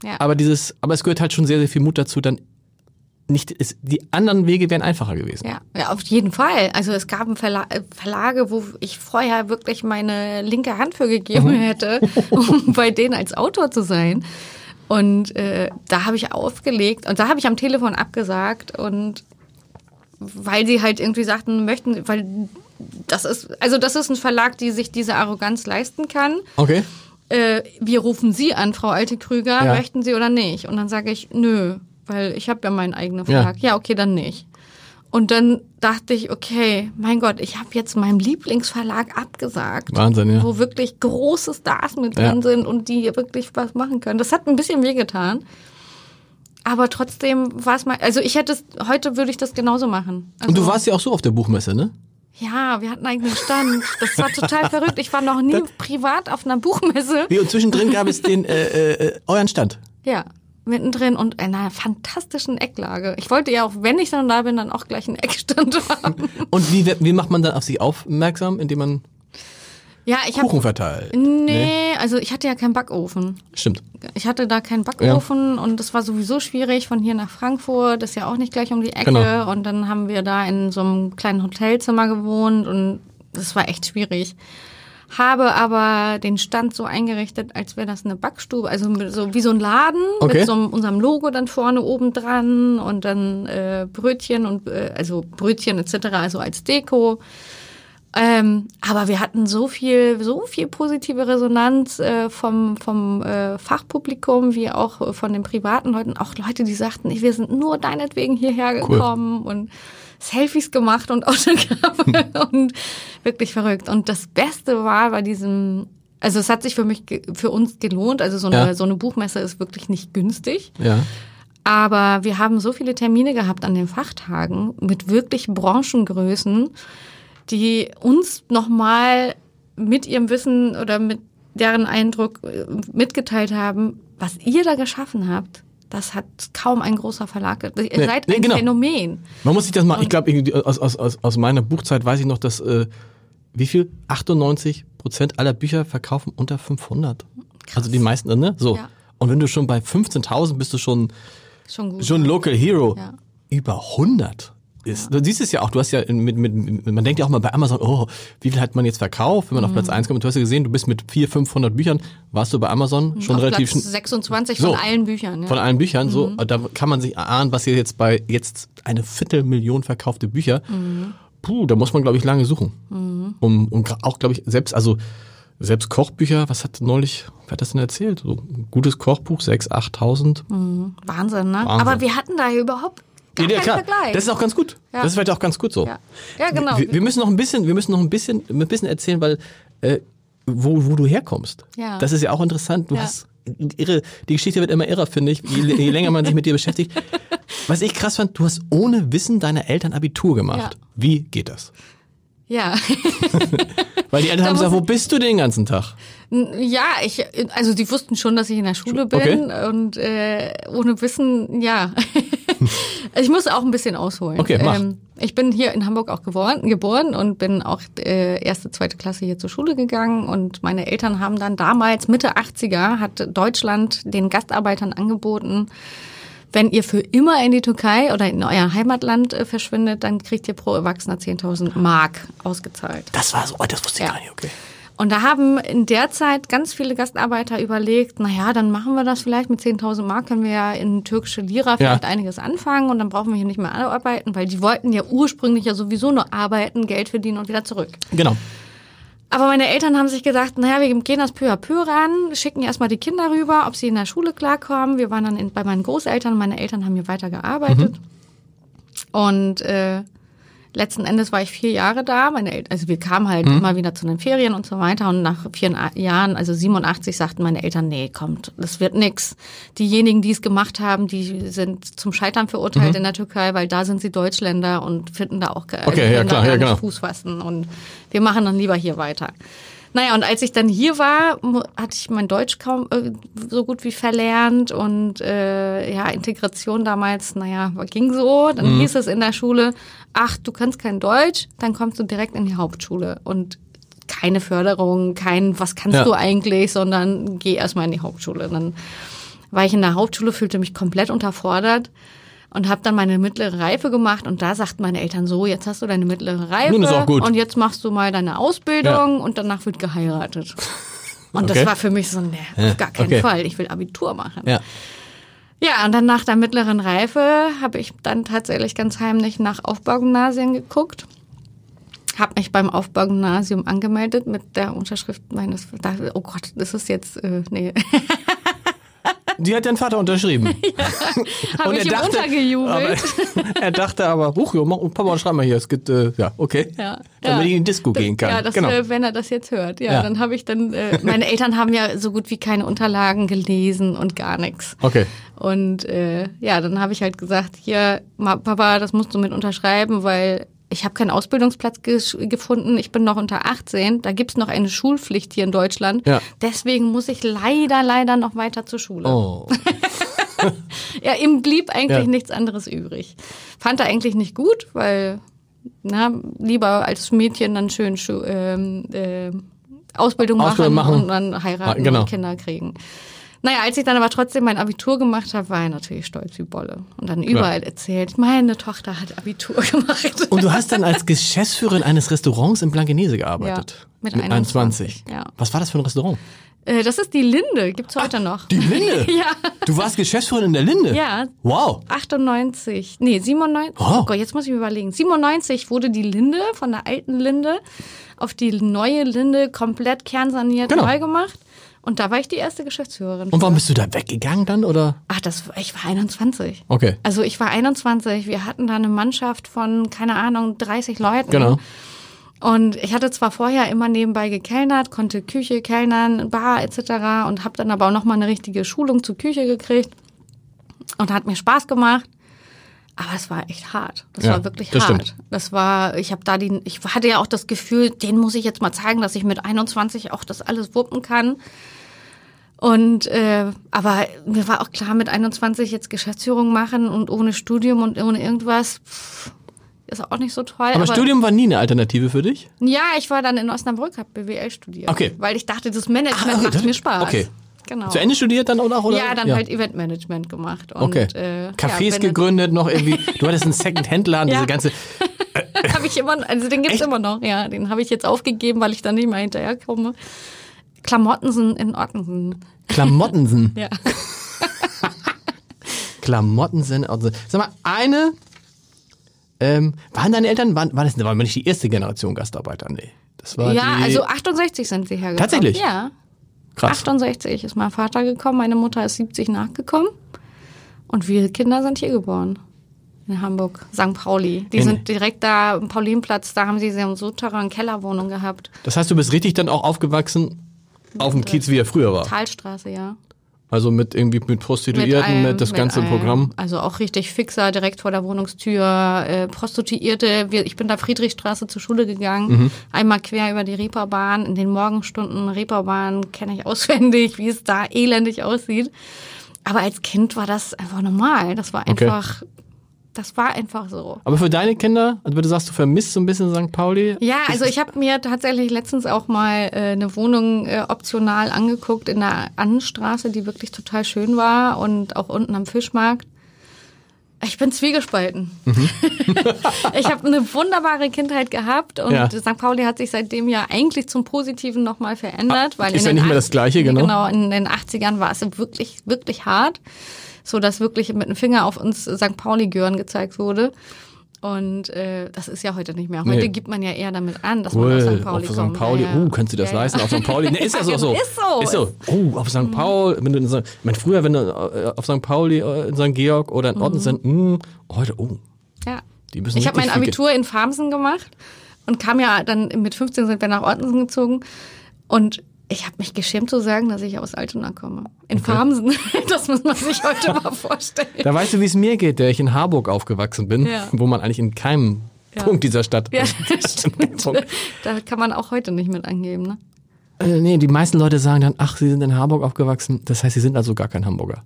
Ja.
Aber dieses, aber es gehört halt schon sehr, sehr viel Mut dazu, dann nicht, es, die anderen Wege wären einfacher gewesen.
Ja, ja, auf jeden Fall. Also es gab Verla äh, Verlage, wo ich vorher wirklich meine linke Hand für gegeben hätte, *laughs* um bei denen als Autor zu sein. Und äh, da habe ich aufgelegt und da habe ich am Telefon abgesagt und weil sie halt irgendwie sagten, möchten, weil das ist, also das ist ein Verlag, die sich diese Arroganz leisten kann.
Okay.
Äh, wir rufen Sie an, Frau Alte Krüger,
Ja.
möchten Sie oder nicht? Und dann sage ich, nö, weil ich habe ja meinen eigenen
Ja.
Verlag. Ja. okay, dann nicht. Und dann dachte ich, okay, mein Gott, ich habe jetzt meinem Lieblingsverlag abgesagt.
Wahnsinn, ja.
Wo wirklich große Stars mit
Ja.
drin sind und die wirklich was machen können. Das hat ein bisschen wehgetan. Aber trotzdem war es mal, also ich hätte es, heute würde ich das genauso machen. Also,
Und du warst ja auch so auf der Buchmesse, ne?
Ja, wir hatten einen eigenen Stand. Das war total *laughs* verrückt. Ich war noch nie privat auf einer Buchmesse.
Wie, und zwischendrin gab es den, äh, äh, euren Stand.
Ja, mittendrin und in einer fantastischen Ecklage. Ich wollte ja auch, wenn ich dann da bin, dann auch gleich einen Eckstand *laughs* haben.
Und wie, wie macht man dann auf sich aufmerksam, indem man
Ja, ich
Kuchen verteilt?
Nee, also ich hatte ja keinen Backofen.
Stimmt.
Ich hatte da keinen Backofen und das war sowieso schwierig von hier nach Frankfurt. Das ist ja auch nicht gleich um die Ecke.
Genau.
Und dann haben wir da in so einem kleinen Hotelzimmer gewohnt und das war echt schwierig. Habe aber den Stand so eingerichtet, als wäre das eine Backstube, also so wie so ein Laden
Okay.
mit so einem, unserem Logo dann vorne oben dran und dann äh, Brötchen und äh, also Brötchen etc. also als Deko. Ähm, aber wir hatten so viel, so viel positive Resonanz äh, vom, vom äh, Fachpublikum wie auch von den privaten Leuten. Auch Leute, die sagten, wir sind nur deinetwegen hierher
Cool.
gekommen und Selfies gemacht und *laughs* Autogramme und wirklich verrückt. Und das Beste war bei diesem, also es hat sich für mich, für uns gelohnt. Also so eine,
Ja.
so eine Buchmesse ist wirklich nicht günstig.
Ja.
Aber wir haben so viele Termine gehabt an den Fachtagen mit wirklich Branchengrößen, die uns nochmal mit ihrem Wissen oder mit deren Eindruck äh, mitgeteilt haben, was ihr da geschaffen habt. Das hat kaum ein großer Verlag. Ihr
Nee,
seid
nee,
ein
genau.
Phänomen.
Man muss sich das mal, ich glaube, aus, aus, aus, aus meiner Buchzeit weiß ich noch, dass, äh, wie viel? 98 Prozent aller Bücher verkaufen unter 500. Also die meisten, ne? So.
Ja.
Und wenn du schon bei 15.000 bist du schon,
Schon gut.
schon Local Hero.
Ja.
Über 100 ist, du siehst es ja auch, du hast ja mit, mit, man denkt ja auch mal bei Amazon, oh, wie viel hat man jetzt verkauft, wenn man auf
Mhm.
Platz 1 kommt. Du hast ja gesehen, du bist mit 400, 500 Büchern, warst du bei Amazon schon
Auf
relativ
Platz
schnell.
26
So.
von allen Büchern. Ja.
Von allen Büchern, so,
Mhm.
da kann man sich erahnen, was hier jetzt bei jetzt eine Viertelmillion verkaufte Bücher.
Mhm.
Puh, da muss man, glaube ich, lange suchen. Um, um gra- auch, glaube ich, selbst, also selbst Kochbücher, was hat neulich, wer hat das denn erzählt? So ein gutes Kochbuch, 6.000, 8.000.
Wahnsinn, ne?
Wahnsinn.
Aber wir hatten da überhaupt gar
ja,
keinen
klar.
Vergleich.
Das ist auch ganz gut.
Ja.
Das ist vielleicht auch ganz gut so.
ja. ja, genau.
Wir, wir müssen noch ein bisschen, wir müssen noch ein bisschen, ein bisschen erzählen, weil äh, wo, wo du herkommst.
Ja.
Das ist ja auch interessant. Du
Ja.
hast irre, die Geschichte wird immer irrer, finde ich, je, je länger man sich mit dir beschäftigt. *laughs* Was ich krass fand, du hast ohne Wissen deiner Eltern Abitur gemacht.
Ja.
Wie geht das?
ja. *laughs*
Weil die Eltern haben
muss
gesagt, wo bist du den ganzen Tag?
Ja, ich, also die wussten schon, dass ich in der Schule bin
Okay.
und äh, ohne Wissen, ja. *laughs* *laughs* also ich muss auch ein bisschen ausholen.
Okay, mach.
ich bin hier in Hamburg auch geboren, geboren und bin auch äh, erste, zweite Klasse hier zur Schule gegangen und meine Eltern haben dann damals, Mitte 80er, hat Deutschland den Gastarbeitern angeboten, wenn ihr für immer in die Türkei oder in euer Heimatland äh, verschwindet, dann kriegt ihr pro Erwachsener 10.000 Mark ausgezahlt.
Das war so, oh, das wusste ich
Ja.
gar nicht, okay.
Und da haben in der Zeit ganz viele Gastarbeiter überlegt, na ja, dann machen wir das vielleicht mit 10.000 Mark, können wir ja in türkische Lira vielleicht einiges anfangen und dann brauchen wir hier nicht mehr arbeiten, weil die wollten ja ursprünglich ja sowieso nur arbeiten, Geld verdienen und wieder zurück.
Genau.
Aber meine Eltern haben sich gesagt, naja, wir gehen das peu à peu ran, schicken erstmal die Kinder rüber, ob sie in der Schule klarkommen. Wir waren dann in, bei meinen Großeltern, meine Eltern haben hier weiter gearbeitet. Und äh, letzten Endes war ich vier Jahre da. Meine Eltern, also wir kamen halt immer wieder zu den Ferien und so weiter. Und nach vier Jahren, also 87, sagten meine Eltern, nee, kommt, das wird nix. Diejenigen, die es gemacht haben, die sind zum Scheitern verurteilt in der Türkei, weil da sind sie Deutschländer und finden da auch
Okay, ja, klar, ja, genau.
Fuß fassen. Und wir machen dann lieber hier weiter. Naja, und als ich dann hier war, hatte ich mein Deutsch kaum äh, so gut wie verlernt und äh, ja, Integration damals, naja, ging so. Dann
Mhm.
hieß es in der Schule, ach, du kannst kein Deutsch, dann kommst du direkt in die Hauptschule. Und keine Förderung, kein, was kannst
Ja.
du eigentlich, sondern geh erstmal in die Hauptschule. Dann war ich in der Hauptschule, fühlte mich komplett unterfordert und habe dann meine mittlere Reife gemacht und da sagten meine Eltern so, jetzt hast du deine mittlere Reife
Nun ist auch gut.
und jetzt machst du mal deine Ausbildung und danach wird geheiratet. *laughs* Und
Okay.
das war für mich so, ne, auf gar keinen
okay.
Fall, ich will Abitur machen.
Ja.
Ja, und dann nach der mittleren Reife habe ich dann tatsächlich ganz heimlich nach Aufbaugymnasien geguckt. Habe mich beim Aufbaugymnasium angemeldet mit der Unterschrift meines, oh Gott, das ist jetzt, äh, nee, *laughs*
Die hat dein Vater unterschrieben. *laughs* *laughs*
habe ich ihm untergejubelt.
Aber, *laughs* er dachte aber, huch, jo, mach- Papa, schreib mal hier, es gibt, äh, ja, okay.
Ja,
Damit
ja.
ich in die Disco gehen kann.
Ja, das,
genau.
äh, wenn er das jetzt hört. Ja,
Ja.
dann habe ich dann, äh, meine Eltern haben ja so gut wie keine Unterlagen gelesen und gar nichts.
Okay.
Und äh, ja, dann habe ich halt gesagt, hier, Papa, das musst du mit unterschreiben, weil ich habe keinen Ausbildungsplatz gefunden. Ich bin noch unter 18. Da gibt's noch eine Schulpflicht hier in Deutschland.
Ja.
Deswegen muss ich leider, leider noch weiter zur Schule.
Oh. *laughs*
Ja, ihm blieb eigentlich
Ja.
nichts anderes übrig. Fand er eigentlich nicht gut, weil na, lieber als Mädchen dann schön ähm, äh, Ausbildung,
Ausbildung
machen,
machen.
und dann heiraten
Ah, genau.
und Kinder kriegen. Naja, als ich dann aber trotzdem mein Abitur gemacht habe, war ich natürlich stolz wie Bolle. Und dann überall erzählt, meine Tochter hat Abitur *laughs* gemacht.
Und du hast dann als Geschäftsführerin eines Restaurants in Blankenese gearbeitet.
Ja, mit 21, ja.
Was war das für ein Restaurant?
Äh, das ist die Linde, gibt's heute noch.
Die Linde? *laughs*
Ja.
Du warst Geschäftsführerin in der Linde?
Ja.
Wow.
98, nee, 97.
Oh.
Oh Gott, jetzt muss ich mir überlegen. 97 wurde die Linde von der alten Linde auf die neue Linde komplett kernsaniert
Genau.
neu gemacht. Und da war ich die erste Geschäftsführerin.
Und warum bist du da weggegangen dann, oder?
Ach, das, ich war 21.
Okay.
Also ich war 21. Wir hatten da eine Mannschaft von, keine Ahnung, 30 Leuten.
Genau.
Und ich hatte zwar vorher immer nebenbei gekellnert, konnte Küche, Kellnern, Bar etc. und habe dann aber auch nochmal eine richtige Schulung zur Küche gekriegt. Und hat mir Spaß gemacht. Aber es war echt hart. Das
Ja,
war wirklich
das
hart.
stimmt.
Das war, ich habe da die, ich hatte ja auch das Gefühl, den muss ich jetzt mal zeigen, dass ich mit 21 auch das alles wuppen kann. Und äh, aber mir war auch klar, mit 21 jetzt Geschäftsführung machen und ohne Studium und ohne irgendwas pff, ist auch nicht so toll.
Aber, Studium war nie eine Alternative für dich?
Ja, ich war dann in Osnabrück, habe BWL studiert.
Okay.
Weil ich dachte, das Management
Ah,
macht
das-
mir Spaß.
okay.
Genau.
Zu Ende studiert dann auch, oder?
Ja, dann halt Eventmanagement gemacht. Und,
Okay.
Äh,
Cafés
ja,
gegründet, noch irgendwie. *laughs* Du hattest einen Second-Hand-Laden,
Ja.
diese ganze. *laughs*
habe ich immer, also den gibt's
Echt?
immer noch. Ja, den habe ich jetzt aufgegeben, weil ich dann nicht mehr hinterherkomme. Klamottensen in Ottensen.
Klamottensen. *laughs*
Ja. *laughs*
Klamottensen. Also, sag mal, eine. Ähm, waren deine Eltern, waren, war das war nicht die erste Generation Gastarbeiter? Nee. Das war
ja,
die,
also 68 sind sie hergekommen.
Tatsächlich?
Ja.
krass.
68 ist mein Vater gekommen, meine Mutter ist 70 nachgekommen. Und wir Kinder sind hier geboren. In Hamburg, St. Pauli. Die
In-
sind direkt da am Paulinplatz, da haben sie so eine Souterrain Kellerwohnung gehabt.
Das heißt, du bist richtig dann auch aufgewachsen auf dem Kiez, wie er früher war.
Talstraße, ja.
Also mit irgendwie mit Prostituierten, mit,
allem,
das ganze
allem.
Programm.
Also auch richtig fixer, direkt vor der Wohnungstür, äh, Prostituierte. Wir, ich bin da Friedrichstraße zur Schule gegangen,
Mhm.
einmal quer über die Reeperbahn. In den Morgenstunden Reeperbahn kenne ich auswendig, *laughs* wie es da elendig aussieht. Aber als Kind war das einfach normal. Das war
Okay.
Das war einfach so.
Aber für deine Kinder, also du sagst, du vermisst so ein bisschen St. Pauli.
Ja, also ich habe mir tatsächlich letztens auch mal äh, eine Wohnung äh, optional angeguckt in der Annenstraße, die wirklich total schön war und auch unten am Fischmarkt. Ich bin zwiegespalten. *laughs* *laughs* ich habe eine wunderbare Kindheit gehabt und
Ja.
St. Pauli hat sich seitdem ja eigentlich zum Positiven nochmal verändert.
Ah,
weil
ist ja nicht mehr das Gleiche, genau.
Genau, in den 80ern war es wirklich, wirklich hart, so dass wirklich mit dem Finger auf uns St. Pauli-Gören gezeigt wurde. Und äh, das ist ja heute nicht mehr. Heute
Nee.
gibt man ja eher damit an, dass man
Cool,
aus St. Pauli
auf
kommt.
St. Pauli.
Ja, ja.
Uh, kannst du das
Ja,
leisten? Auf St. Pauli. Nee, ist ja so. *laughs*
Ja,
so.
ist so.
Ist so. Oh, auf St. Paul, wenn du in St. Ich meine, früher, wenn du äh, auf St. Pauli, äh, in St. Georg oder in Ottensen, mh, heute, oh.
Ja.
Die müssen
Ich habe mein Abitur in Farmsen gemacht und kam ja dann mit 15 sind wir nach Ottensen gezogen und ich habe mich geschämt zu sagen, dass ich aus Altona komme. In Farmsen. *laughs* Das muss man sich heute mal vorstellen.
Da weißt du, wie es mir geht, der ich in Harburg aufgewachsen bin,
Ja.
wo man eigentlich in keinem
Ja.
Punkt dieser Stadt.
Ja. *laughs* Da kann man auch heute nicht mit angeben, ne?
Äh, nee, die meisten Leute sagen dann, ach, sie sind in Harburg aufgewachsen. Das heißt, sie sind also gar kein Hamburger.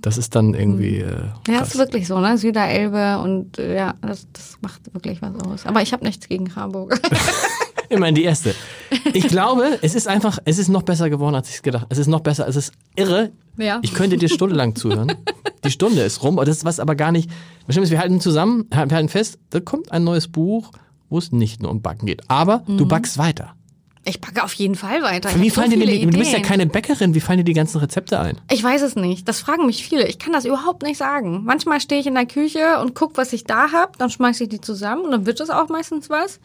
Das ist dann irgendwie. Äh,
Mhm. Ja,
krass.
ist wirklich so, ne? Süderelbe und äh, ja, das, das macht wirklich was aus. Aber ich habe nichts gegen Harburg. *laughs*
Immerhin die erste. Ich glaube, es ist einfach, es ist noch besser geworden, als ich gedacht. Es ist noch besser, es ist irre.
Ja.
Ich könnte dir stundenlang zuhören. Die Stunde ist rum, das ist was aber gar nicht. Bestimmt ist, wir halten zusammen, wir halten fest, da kommt ein neues Buch, wo es nicht nur um Backen geht. Aber du backst weiter.
Ich packe auf jeden Fall weiter.
Wie
hab so
fallen dir die, du bist ja keine Bäckerin, wie fallen dir die ganzen Rezepte ein?
Ich weiß es nicht. Das fragen mich viele. Ich kann das überhaupt nicht sagen. Manchmal stehe ich in der Küche und guck, was ich da hab, dann schmeiße ich die zusammen und dann wird es auch meistens was.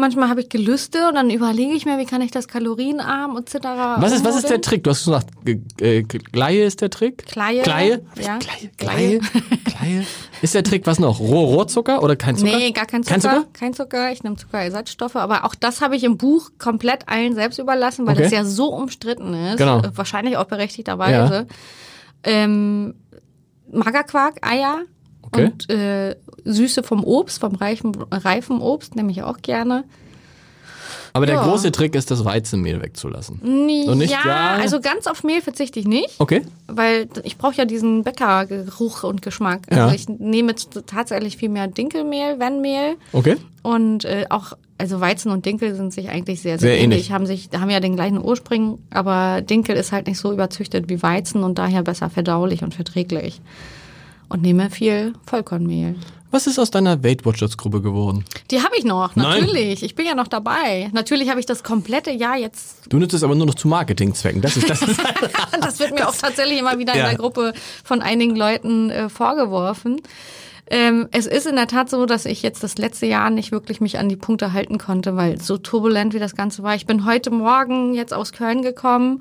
Und manchmal habe ich Gelüste und dann überlege ich mir, wie kann ich das kalorienarm etc.
Was ist, was ist der. Trick? Du hast gesagt, Ge- äh, Gleie ist der Trick?
Kleie,
Gleie?
ja.
Gleie? Gleie? Gleie? Ist der Trick was noch? Roh Rohrzucker oder kein Zucker?
Nee, gar kein Zucker.
Kein Zucker?
Kein Zucker. Ich nehme Zuckerersatzstoffe. Aber auch das habe ich im Buch komplett allen selbst überlassen, weil
Okay.
das ja so umstritten ist.
Genau.
Äh, Wahrscheinlich auch berechtigterweise. Ähm, Magerquark, Eier
Okay.
und äh, Süße vom Obst, vom reifen, reifen Obst, nehme ich auch gerne.
Aber der
Ja.
große Trick ist, das Weizenmehl wegzulassen.
Nee,
Und nicht?
ja,
Ja.
also ganz auf Mehl verzichte ich nicht.
Okay.
Weil ich brauche ja diesen Bäckergeruch und Geschmack.
Ja.
Also ich nehme tatsächlich viel mehr Dinkelmehl, wenn Mehl.
Okay.
Und äh, auch also Weizen und Dinkel sind sich eigentlich sehr, sehr,
Sehr
ähnlich.
ähnlich.
Haben sich, haben ja den gleichen Ursprung, aber Dinkel ist halt nicht so überzüchtet wie Weizen und daher besser verdaulich und verträglich. Und nehme viel Vollkornmehl.
Was ist aus deiner Weight Watchers Gruppe geworden?
Die habe ich noch,
Nein.
natürlich. Ich bin ja noch dabei. Natürlich habe ich das komplette Jahr jetzt
Du nutzt es aber nur noch zu Marketingzwecken. Das ist das. Ist, *laughs*
Das wird mir auch tatsächlich immer wieder in
Ja.
der Gruppe von einigen Leuten äh, vorgeworfen. Ähm, es ist in der Tat so, dass ich jetzt das letzte Jahr nicht wirklich mich an die Punkte halten konnte, weil so turbulent wie das Ganze war. Ich bin heute Morgen jetzt aus Köln gekommen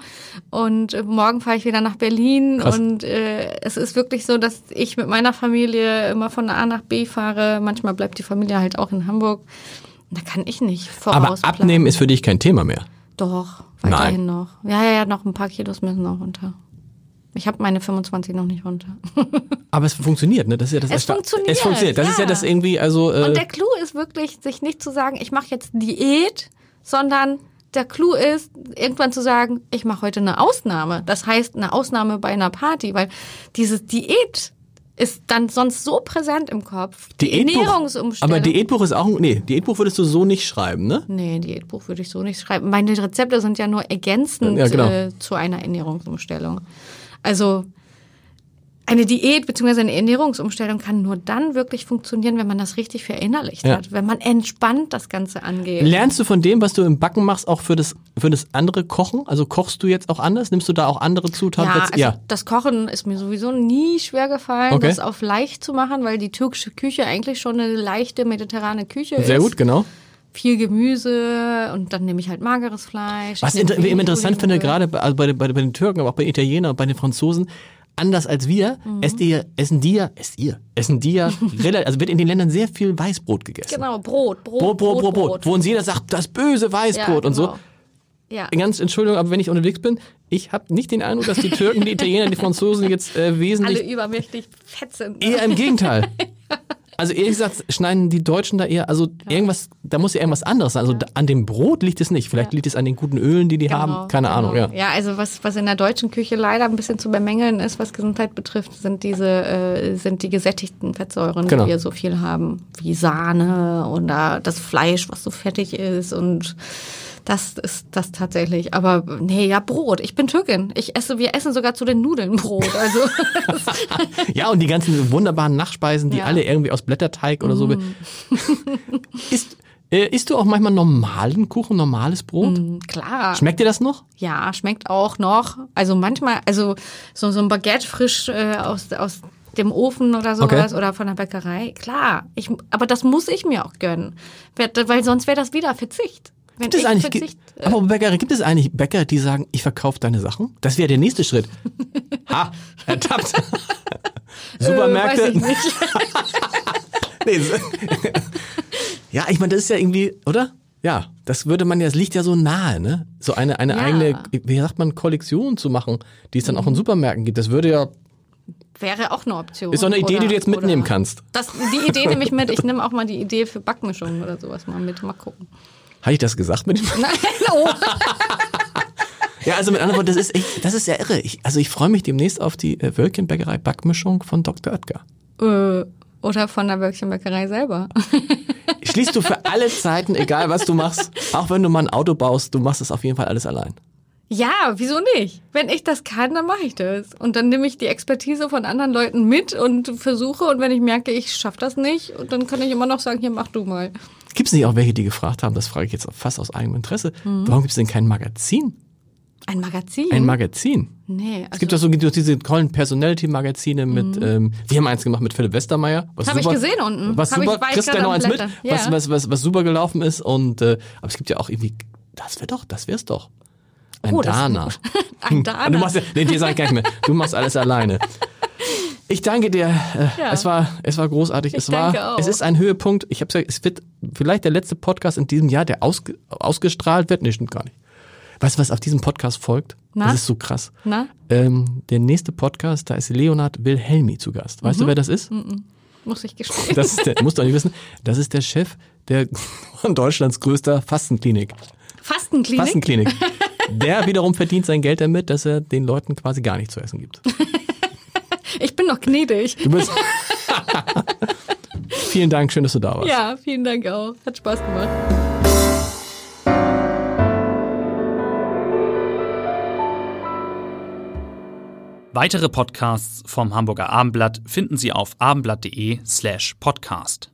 und äh, morgen fahre ich wieder nach Berlin
Krass.
und äh, es ist wirklich so, dass ich mit meiner Familie immer von A nach B fahre. Manchmal bleibt die Familie halt auch in Hamburg. Da kann ich nicht
aber
vorausplanen.
abnehmen ist für dich kein Thema mehr.
Doch, weiterhin
Nein.
noch. Ja, ja, ja, noch ein paar Kilos müssen noch runter. Ich habe meine 25 noch nicht runter. *laughs*
Aber es funktioniert, ne? Das ist ja das
Es
Ersta-
funktioniert,
Es funktioniert. Das ist ja
ja.
das irgendwie, also. Äh,
Und der Clou ist wirklich, sich nicht zu sagen, ich mache jetzt Diät, sondern der Clou ist, irgendwann zu sagen, ich mache heute eine Ausnahme. Das heißt, eine Ausnahme bei einer Party, weil dieses Diät ist dann sonst so präsent im Kopf. Die
Diätbuch.
Ernährungsumstellung.
Aber Diätbuch ist auch, nee, Diätbuch würdest du so nicht schreiben, ne?
Nee, Diätbuch würde ich so nicht schreiben. Meine Rezepte sind ja nur ergänzend
Ja, genau.
äh, zu einer Ernährungsumstellung. Also eine Diät bzw. eine Ernährungsumstellung kann nur dann wirklich funktionieren, wenn man das richtig verinnerlicht
Ja.
hat, wenn man entspannt das Ganze angeht.
Lernst du von dem, was du im Backen machst, auch für das, für das andere Kochen? Also kochst du jetzt auch anders? Nimmst du da auch andere Zutaten?
ja, also
ja.
das Kochen ist mir sowieso nie schwer gefallen,
Okay.
das auf leicht zu machen, weil die türkische Küche eigentlich schon eine leichte mediterrane Küche ist.
Sehr gut, genau.
Viel Gemüse und dann nehme ich halt mageres Fleisch.
Was
Ich
inter interessant finde, gerade bei, also bei, den- bei, den- bei den Türken, aber auch bei den Italienern und bei den Franzosen, anders als wir,
Mhm.
esst ihr, essen die ja, esst ihr, essen die ja, *laughs* also wird in den Ländern sehr viel Weißbrot gegessen.
Genau, Brot, Brot,
Brot, Brot, Brot, Brot, Wo uns jeder sagt, das böse Weißbrot
Ja,
und so.
genau. Ja.
Ganz Entschuldigung, aber wenn ich unterwegs bin, ich habe nicht den Eindruck, dass die Türken, die Italiener, die Franzosen jetzt äh,
alle
wesentlich
übermächtig fett sind. ne?
eher im Gegenteil. *laughs* Also ehrlich gesagt schneiden die Deutschen da eher, also irgendwas, da muss ja irgendwas anderes sein. Also da- an dem Brot liegt es nicht. Vielleicht liegt es an den guten Ölen, die die
Genau,
haben. Keine
genau.
Ahnung, ja.
Ja, also was, was in der deutschen Küche leider ein bisschen zu bemängeln ist, was Gesundheit betrifft, sind diese, äh, sind die gesättigten Fettsäuren,
Genau.
die wir so viel haben, wie Sahne oder das Fleisch, was so fettig ist und das ist das tatsächlich. Aber nee, ja, Brot. Ich bin Türkin. Ich esse, wir essen sogar zu den Nudeln Brot. Also *laughs*
Ja, und die ganzen wunderbaren Nachspeisen, die
Ja.
alle irgendwie aus Blätterteig oder so. be- *laughs* isst, äh, isst du auch manchmal normalen Kuchen, normales Brot?
klar.
Schmeckt dir das noch?
Ja, schmeckt auch noch. Also manchmal, also so, so ein Baguette frisch äh, aus, aus dem Ofen oder sowas
Okay.
oder von der Bäckerei. Klar, ich, aber das muss ich mir auch gönnen, weil sonst wäre das wieder Verzicht.
Gibt es
ich
eigentlich,
Verzicht,
gibt, aber Bäcker, gibt es eigentlich Bäcker, die sagen, ich verkaufe deine Sachen? Das wäre der nächste Schritt. *laughs* Ha, ertappt. Supermärkte.
Äh, ich nicht. *laughs*
Nee, ja, ich meine, das ist ja irgendwie, oder? Ja, das würde man ja, das liegt ja so nahe, ne? So eine, eine
Ja.
eigene, wie sagt man, Kollektion zu machen, die es dann auch in Supermärkten gibt. Das würde ja,
Wäre auch eine Option.
ist so eine Idee,
Oder-
die du jetzt mitnehmen kannst.
Das, die Idee nehme ich mit. Ich nehme auch mal die Idee für Backmischungen oder sowas mal mit. Mal gucken.
Habe ich das gesagt mit dem? *laughs*
Nein, oh. *laughs*
Ja, also mit anderen Worten, das ist echt, das ist ja irre. Ich, also ich freue mich demnächst auf die äh, Wölkchenbäckerei Backmischung von Dr. Oetker.
Äh, Oder von der Wölkchenbäckerei selber. *laughs*
Schließt du für alle Zeiten, egal was du machst, auch wenn du mal ein Auto baust, du machst das auf jeden Fall alles allein.
Ja, wieso nicht? Wenn ich das kann, dann mache ich das. Und dann nehme ich die Expertise von anderen Leuten mit und versuche. Und wenn ich merke, ich schaffe das nicht, dann kann ich immer noch sagen, hier mach du mal.
Gibt es nicht auch welche, die gefragt haben, das frage ich jetzt fast aus eigenem Interesse, warum gibt es denn kein Magazin?
Ein Magazin?
Ein Magazin?
nee, also
Es gibt doch so diese tollen Personality-Magazine mit, ähm, wir haben eins gemacht mit Philipp Westermeier. Was
Hab ich gesehen unten.
Was
Hab
super,
ich
kriegst gleich noch eins mit,
Blättern.
was,
Ja.
was, was, was super gelaufen ist. Und äh, aber es gibt ja auch irgendwie, das wäre doch, das wär's doch. Ein
Oh,
Dana.
ein Dana.
Du machst ja, nee, dir sag ich gar nicht mehr. Du machst alles alleine. *laughs* Ich danke dir. Äh,
Ja.
Es war, es war großartig. es war,
auch.
es ist ein Höhepunkt. Ich habe gesagt, es wird vielleicht der letzte Podcast in diesem Jahr, der ausge, ausgestrahlt wird. Nee, stimmt gar nicht. Weißt du, was auf diesem Podcast folgt?
Na?
Das ist so krass.
Na?
Ähm, der nächste Podcast, da ist Leonard Wilhelmi zu Gast. Weißt du, wer das ist?
muss ich gestehen. *laughs*
Das ist der, musst du auch nicht wissen. Das ist der Chef der *laughs* von Deutschlands größter Fastenklinik.
Fastenklinik?
Fastenklinik. Der wiederum verdient sein Geld damit, dass er den Leuten quasi gar nichts zu essen gibt. *laughs*
Ich bin noch gnädig.
Du bist. *laughs* vielen Dank, schön, dass du da warst.
Ja, vielen Dank auch. Hat Spaß gemacht.
Weitere Podcasts vom Hamburger Abendblatt finden Sie auf abendblatt.de slash podcast.